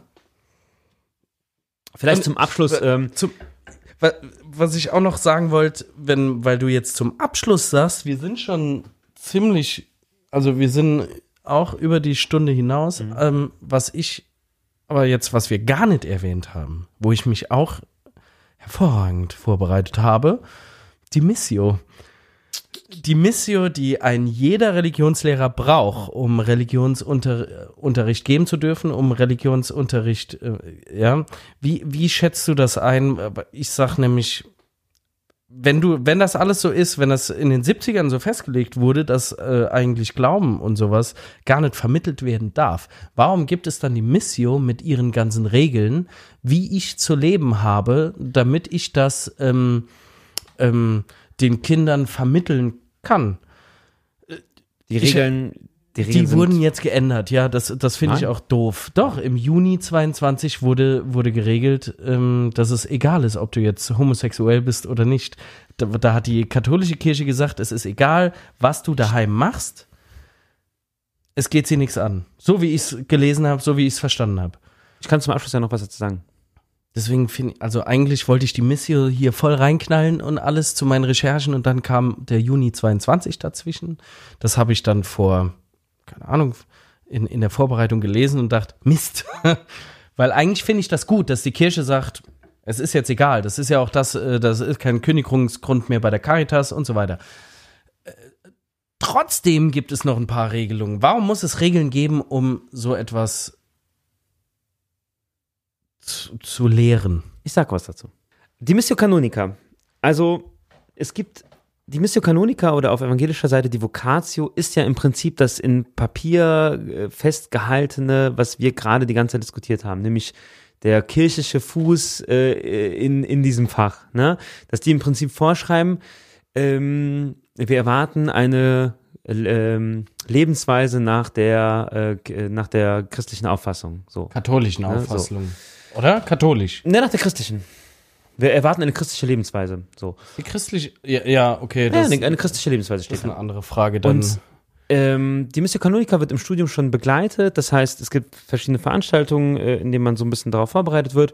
Vielleicht
Und-
zum Abschluss, ähm,
Zum, was ich auch noch sagen wollte, wenn, weil du jetzt zum Abschluss sagst, wir sind schon ziemlich, also wir sind auch über die Stunde hinaus, ähm, was ich, aber jetzt, was wir gar nicht erwähnt haben, wo ich mich auch hervorragend vorbereitet habe, die Missio. Die Missio, die ein jeder Religionslehrer braucht, um Religionsunterricht geben zu dürfen, um Religionsunterricht, äh, ja. Wie, wie schätzt du das ein? Ich sag nämlich, wenn du, wenn das alles so ist, wenn das in den 70ern so festgelegt wurde, dass äh, eigentlich Glauben und sowas gar nicht vermittelt werden darf, warum gibt es dann die Missio mit ihren ganzen Regeln, wie ich zu leben habe, damit ich das ähm, ähm, den Kindern vermitteln kann?
Die
Ich-
Regeln, die Regeln
Die wurden jetzt geändert, ja, das, das finde ich auch doof. Doch, im Juni 22 wurde, wurde geregelt, ähm, dass es egal ist, ob du jetzt homosexuell bist oder nicht. Da, da hat die katholische Kirche gesagt, es ist egal, was du daheim machst. Es geht sie nichts an. So wie ich es gelesen habe, so wie ich es verstanden habe.
ich kann zum Abschluss ja noch was dazu sagen.
Deswegen finde ich, also eigentlich wollte ich die Missio hier voll reinknallen und alles zu meinen Recherchen und dann kam der Juni 22 dazwischen. Das habe ich dann vor, keine Ahnung, in, in der Vorbereitung gelesen und dachte, Mist. Weil eigentlich finde ich das gut, dass die Kirche sagt, es ist jetzt egal. Das ist ja auch das, äh, das ist kein Kündigungsgrund mehr bei der Caritas und so weiter. Äh, Trotzdem gibt es noch ein paar Regelungen. Warum muss es Regeln geben, um so etwas zu, zu lehren?
Ich sag was dazu. Die Missio Canonica. Also, es gibt die Missio Canonica oder auf evangelischer Seite die Vocatio ist ja im Prinzip das in Papier äh, festgehaltene, was wir gerade die ganze Zeit diskutiert haben, nämlich der kirchliche Fuß äh, in, in diesem Fach. Ne? Dass die im Prinzip vorschreiben, ähm, wir erwarten eine ähm, Lebensweise nach der, äh, nach der christlichen Auffassung. So.
Katholischen
Ja, so.
Oder? Katholisch.
Ne, nach der christlichen. Wir erwarten eine christliche Lebensweise. So.
Die christliche. Ja, ja okay.
Ja,
Das,
eine, eine christliche Lebensweise
das
steht
ist eine andere Frage. Dann,
Und ähm, die Missio Canonica wird im Studium schon begleitet. Das heißt, es gibt verschiedene Veranstaltungen, äh, in denen man so ein bisschen darauf vorbereitet wird.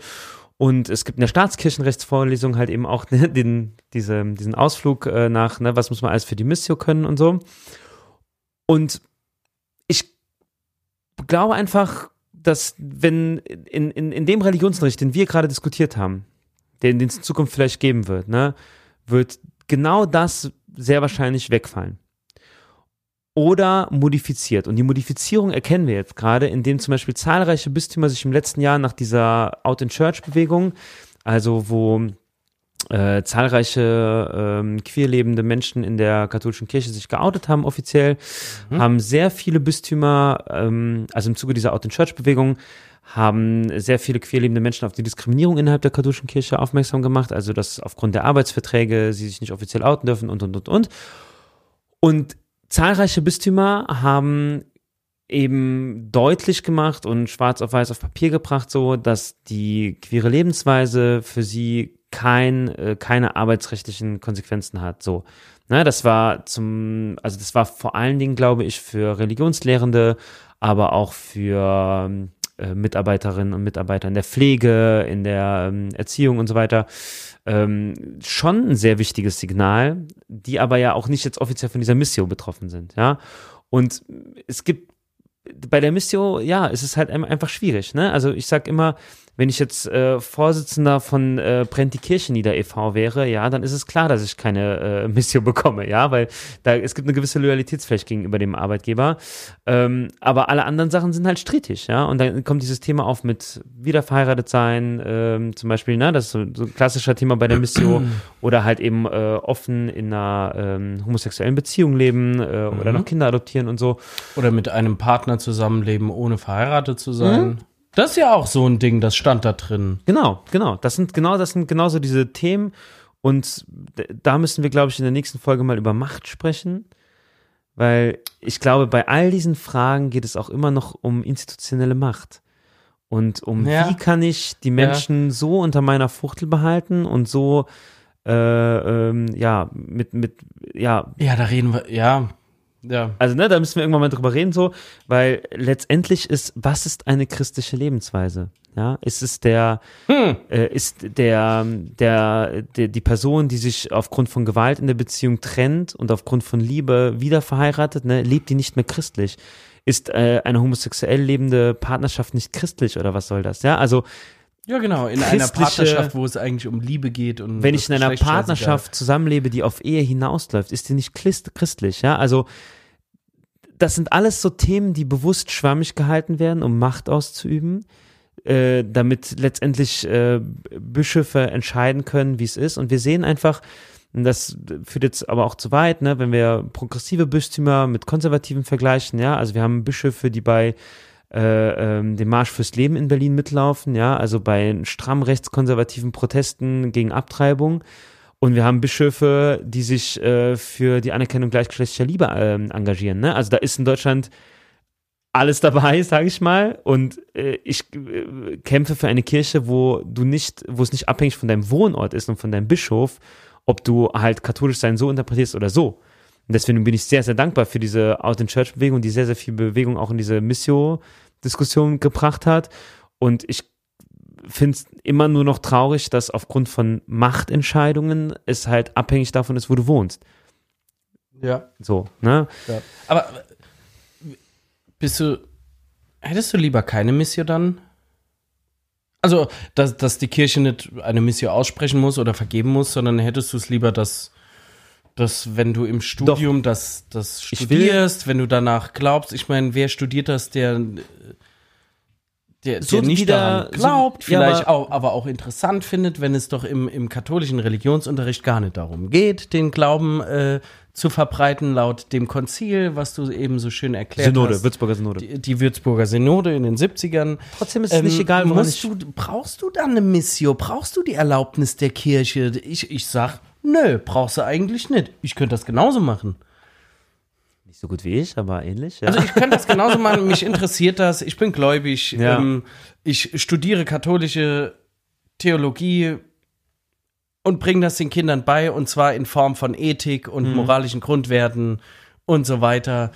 Und es gibt in der Staatskirchenrechtsvorlesung halt eben auch ne, den, diese, diesen Ausflug äh, nach, ne, was muss man alles für die Missio können und so. Und ich glaube einfach, dass wenn in, in, in dem Religionsunterricht, den wir gerade diskutiert haben, den, den es in Zukunft vielleicht geben wird, ne, wird genau das sehr wahrscheinlich wegfallen. Oder modifiziert. Und die Modifizierung erkennen wir jetzt gerade, indem zum Beispiel zahlreiche Bistümer sich im letzten Jahr nach dieser Out-in-Church-Bewegung, also wo äh, zahlreiche ähm, queer lebende Menschen in der katholischen Kirche sich geoutet haben offiziell, haben sehr viele Bistümer, ähm, also im Zuge dieser Out-in-Church-Bewegung, haben sehr viele queer lebende Menschen auf die Diskriminierung innerhalb der katholischen Kirche aufmerksam gemacht, also dass aufgrund der Arbeitsverträge sie sich nicht offiziell outen dürfen und, und, und, und. Und zahlreiche Bistümer haben eben deutlich gemacht und schwarz auf weiß auf Papier gebracht, so dass die queere Lebensweise für sie kein, äh, keine arbeitsrechtlichen Konsequenzen hat. So, ne, das war zum, also das war vor allen Dingen, glaube ich, für Religionslehrende, aber auch für ähm, äh, Mitarbeiterinnen und Mitarbeiter in der Pflege, in der ähm, Erziehung und so weiter ähm, schon ein sehr wichtiges Signal, die aber ja auch nicht jetzt offiziell von dieser Missio betroffen sind, ja. Und es gibt bei der Missio, ja, es ist halt ein- einfach schwierig, ne? Also ich sag immer, wenn ich jetzt äh, Vorsitzender von äh, Brennt die Kirche nieder e.V. wäre, ja, dann ist es klar, dass ich keine äh, Missio bekomme, ja, weil da es gibt eine gewisse Loyalitätspflicht gegenüber dem Arbeitgeber. Ähm, aber alle anderen Sachen sind halt strittig, ja. Und dann kommt dieses Thema auf mit wieder verheiratet sein, ähm, zum Beispiel, ne, das ist so, so ein klassischer Thema bei der Missio, oder halt eben äh, offen in einer ähm, homosexuellen Beziehung leben äh, oder noch Kinder adoptieren und so.
oder mit einem Partner zusammenleben, ohne verheiratet zu sein. Das ist ja auch so ein Ding, das stand da drin.
Genau, genau. Das sind genau, das sind genauso diese Themen. Und da müssen wir, glaube ich, in der nächsten Folge mal über Macht sprechen. Weil ich glaube, bei all diesen Fragen geht es auch immer noch um institutionelle Macht. Und um
Ja.
wie kann ich die Menschen so unter meiner Fuchtel behalten und so äh, ähm, ja, mit, mit, ja,
Ja, da reden wir, ja, ja.
also ne, da müssen wir irgendwann mal drüber reden, so, weil letztendlich ist, was ist eine christliche Lebensweise? Ja, ist es der, äh, ist der, der, der, die Person, die sich aufgrund von Gewalt in der Beziehung trennt und aufgrund von Liebe wieder verheiratet, ne, lebt die nicht mehr christlich? Ist äh, eine homosexuell lebende Partnerschaft nicht christlich oder was soll das? Ja, also
Ja, genau, in einer Partnerschaft, wo es eigentlich um Liebe geht und
wenn ich in einer. Partnerschaft zusammenlebe, die auf Ehe hinausläuft, ist die nicht christ christlich, ja? Also das sind alles so Themen, die bewusst schwammig gehalten werden, um Macht auszuüben, äh, damit letztendlich äh, Bischöfe entscheiden können, wie es ist. Und wir sehen einfach, das führt jetzt aber auch zu weit, ne, wenn wir progressive Bistümer mit konservativen vergleichen, ja, also wir haben Bischöfe, die bei äh, ähm, dem Marsch fürs Leben in Berlin mitlaufen, ja, also bei stramm rechtskonservativen Protesten gegen Abtreibung. Und wir haben Bischöfe, die sich äh, für die Anerkennung gleichgeschlechtlicher Liebe äh, engagieren. Ne? Also da ist in Deutschland alles dabei, sage ich mal. Und äh, ich äh, kämpfe für eine Kirche, wo du nicht, wo es nicht abhängig von deinem Wohnort ist und von deinem Bischof, ob du halt katholisch sein so interpretierst oder so. Und deswegen bin ich sehr, sehr dankbar für diese Out in Church Bewegung, die sehr, sehr viel Bewegung auch in diese Missio-Diskussion gebracht hat. Und ich finde es immer nur noch traurig, dass aufgrund von Machtentscheidungen es halt abhängig davon ist, wo du wohnst.
Ja.
So, ne?
ja. Aber bist du, hättest du lieber keine Missio dann? Also, dass, dass die Kirche nicht eine Missio aussprechen muss oder vergeben muss, sondern hättest du es lieber, dass, dass wenn du im Studium das, das studierst, wenn du danach glaubst, ich meine, wer studiert das, der der,
So
der nicht
wieder-
daran glaubt,
so- ja,
vielleicht
aber-
auch, aber auch interessant findet, wenn es doch im, im katholischen Religionsunterricht gar nicht darum geht, den Glauben äh, zu verbreiten, laut dem Konzil, was du eben so schön erklärt
Synode,
hast.
Würzburger Synode.
Die, die Würzburger Synode in den 70ern.
Trotzdem ist es nicht egal,
Ähm, musst du, brauchst du dann eine Missio? Brauchst du die Erlaubnis der Kirche? Ich, ich sag, nö, brauchst du eigentlich nicht. Ich könnte das genauso machen.
Nicht so gut wie ich, aber ähnlich. Ja.
Also ich könnte das genauso machen, mich interessiert das, ich bin gläubig,
Ja.
ähm, ich studiere katholische Theologie und bringe das den Kindern bei, und zwar in Form von Ethik und
Mhm.
moralischen Grundwerten und so weiter,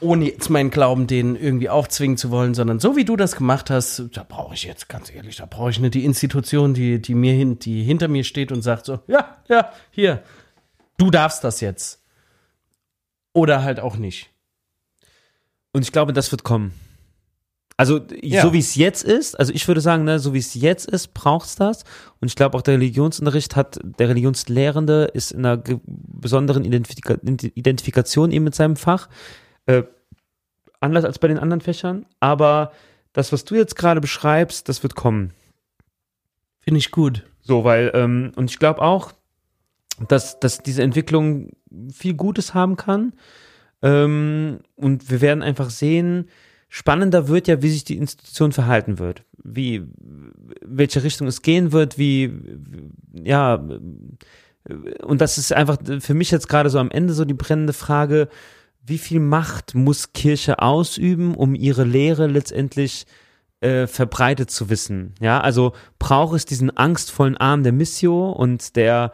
ohne jetzt meinen Glauben denen irgendwie aufzwingen zu wollen, sondern so wie du das gemacht hast, da brauche ich jetzt, ganz ehrlich, da brauche ich nicht die Institution, die, die mir hin, die hinter mir steht und sagt so, ja, ja, hier, du darfst das jetzt. Oder halt auch nicht.
Und ich glaube, das wird kommen. Also,
Ja.
so wie es jetzt ist, also ich würde sagen, ne, so wie es jetzt ist, braucht's das. Und ich glaube auch der Religionsunterricht hat, der Religionslehrende ist in einer besonderen Identifika Identifikation eben mit seinem Fach. Äh, anders als bei den anderen Fächern. Aber das, was du jetzt gerade beschreibst, das wird kommen.
Finde ich gut.
So, weil, ähm, und ich glaube auch, dass, dass diese Entwicklung viel Gutes haben kann. Ähm, und wir werden einfach sehen, spannender wird ja, wie sich die Institution verhalten wird. Wie, welche Richtung es gehen wird, wie, ja, und das ist einfach für mich jetzt gerade so am Ende so die brennende Frage, wie viel Macht muss Kirche ausüben, um ihre Lehre letztendlich äh, verbreitet zu wissen. Ja, also braucht es diesen angstvollen Arm der Missio und der,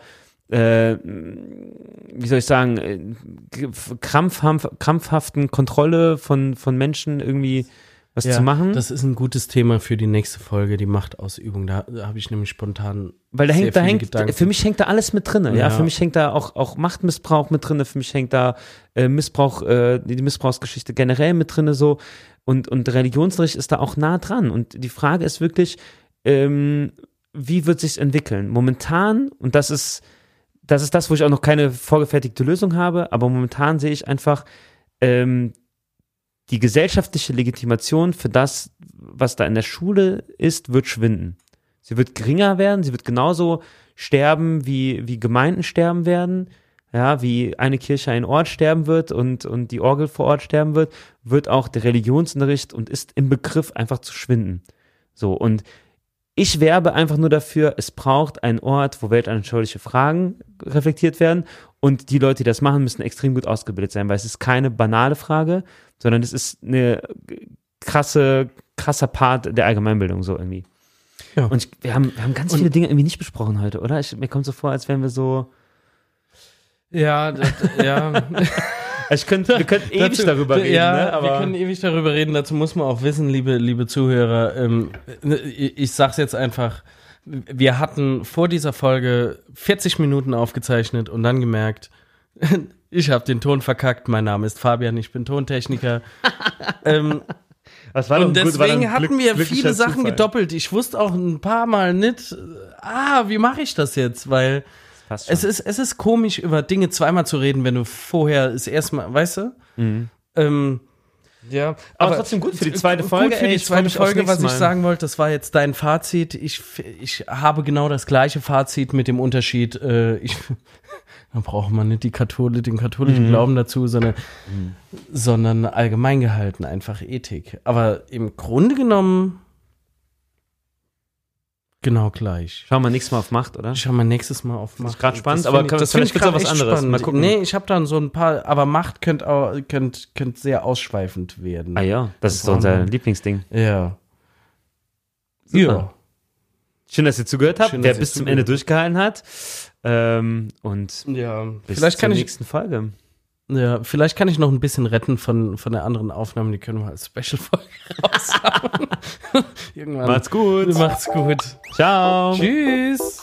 äh, wie soll ich sagen, äh, krampfhaft, krampfhaften Kontrolle von, von Menschen irgendwie was zu machen.
Das ist ein gutes Thema für die nächste Folge, die Machtausübung. Da, da habe ich nämlich spontan.
Weil da hängt, da hängt,
Gedanken.
für mich hängt da alles mit drinne. Ja,
Ja.
für mich hängt da auch, auch Machtmissbrauch mit drinne. Für mich hängt da äh, Missbrauch, äh, die Missbrauchsgeschichte generell mit drinne so. Und, und Religionsrecht ist da auch nah dran. Und die Frage ist wirklich, ähm, wie wird sich's entwickeln? Momentan, und das ist, das ist das, wo ich auch noch keine vorgefertigte Lösung habe, aber momentan sehe ich einfach, ähm, die gesellschaftliche Legitimation für das, was da in der Schule ist, wird schwinden. Sie wird geringer werden, sie wird genauso sterben, wie, wie Gemeinden sterben werden, ja, wie eine Kirche ein Ort sterben wird und, und die Orgel vor Ort sterben wird, wird auch der Religionsunterricht und ist im Begriff einfach zu schwinden. So, und ich werbe einfach nur dafür, es braucht einen Ort, wo weltanschauliche Fragen reflektiert werden und die Leute, die das machen, müssen extrem gut ausgebildet sein, weil es ist keine banale Frage, sondern es ist eine krasse, krasser Part der Allgemeinbildung so irgendwie.
Ja.
Und ich, wir, haben, wir haben ganz
Und-
viele Dinge irgendwie nicht besprochen heute, oder? Ich, mir kommt so vor, als wären wir so.
Ja, das, ja.
Ich könnte, wir könnten ewig
Dazu-
darüber reden,
ja,
ne?
wir können ewig darüber reden. Dazu muss man auch wissen, liebe, liebe Zuhörer. Ähm, ich, ich sag's jetzt einfach. Wir hatten vor dieser Folge 40 Minuten aufgezeichnet und dann gemerkt, ich habe den Ton verkackt. Mein Name ist Fabian, ich bin Tontechniker. ähm, und deswegen
ein
hatten
Glück-
wir viele Sachen
Zufall.
gedoppelt. Ich wusste auch ein paar Mal nicht, ah, wie mache ich das jetzt? Weil
Passt schon.
es ist, es ist komisch, über Dinge zweimal zu reden, wenn du vorher das erste Mal, weißt du?
Mhm.
Ähm, Ja,
Aber trotzdem gut für die zweite Folge,
Gut für die zweite Folge, was ich sagen wollte, das war jetzt dein Fazit. Ich, ich habe genau das gleiche Fazit mit dem Unterschied. Äh, ich, da braucht man nicht die Katholi den katholischen Glauben dazu, sondern, sondern allgemein gehalten einfach Ethik. Aber im Grunde genommen genau gleich.
Schauen wir nächstes Mal auf Macht, oder?
Schauen wir nächstes Mal auf Macht.
grad spannend,
Das
aber
ich-
kann-
das
vielleicht
finde ich
gibt's auch
grad
was anderes. Mal gucken.
Nee, ich habe dann so ein paar, aber Macht könnte auch, könnte, könnte sehr ausschweifend werden.
Ah ja, das ist so unser Lieblingsding.
Ja.
Super.
Ja.
Schön, dass ihr zugehört habt,
Schön,
wer bis zum Ende durchgehalten hat. Ähm, und
Ja,
bis
vielleicht
zur
kann ich,
nächsten Folge.
Ja, vielleicht kann ich noch ein bisschen retten von, von der anderen Aufnahme. Die können wir als Special-Folge raushauen. Irgendwann.
Macht's gut.
Macht's gut.
Ciao.
Tschüss.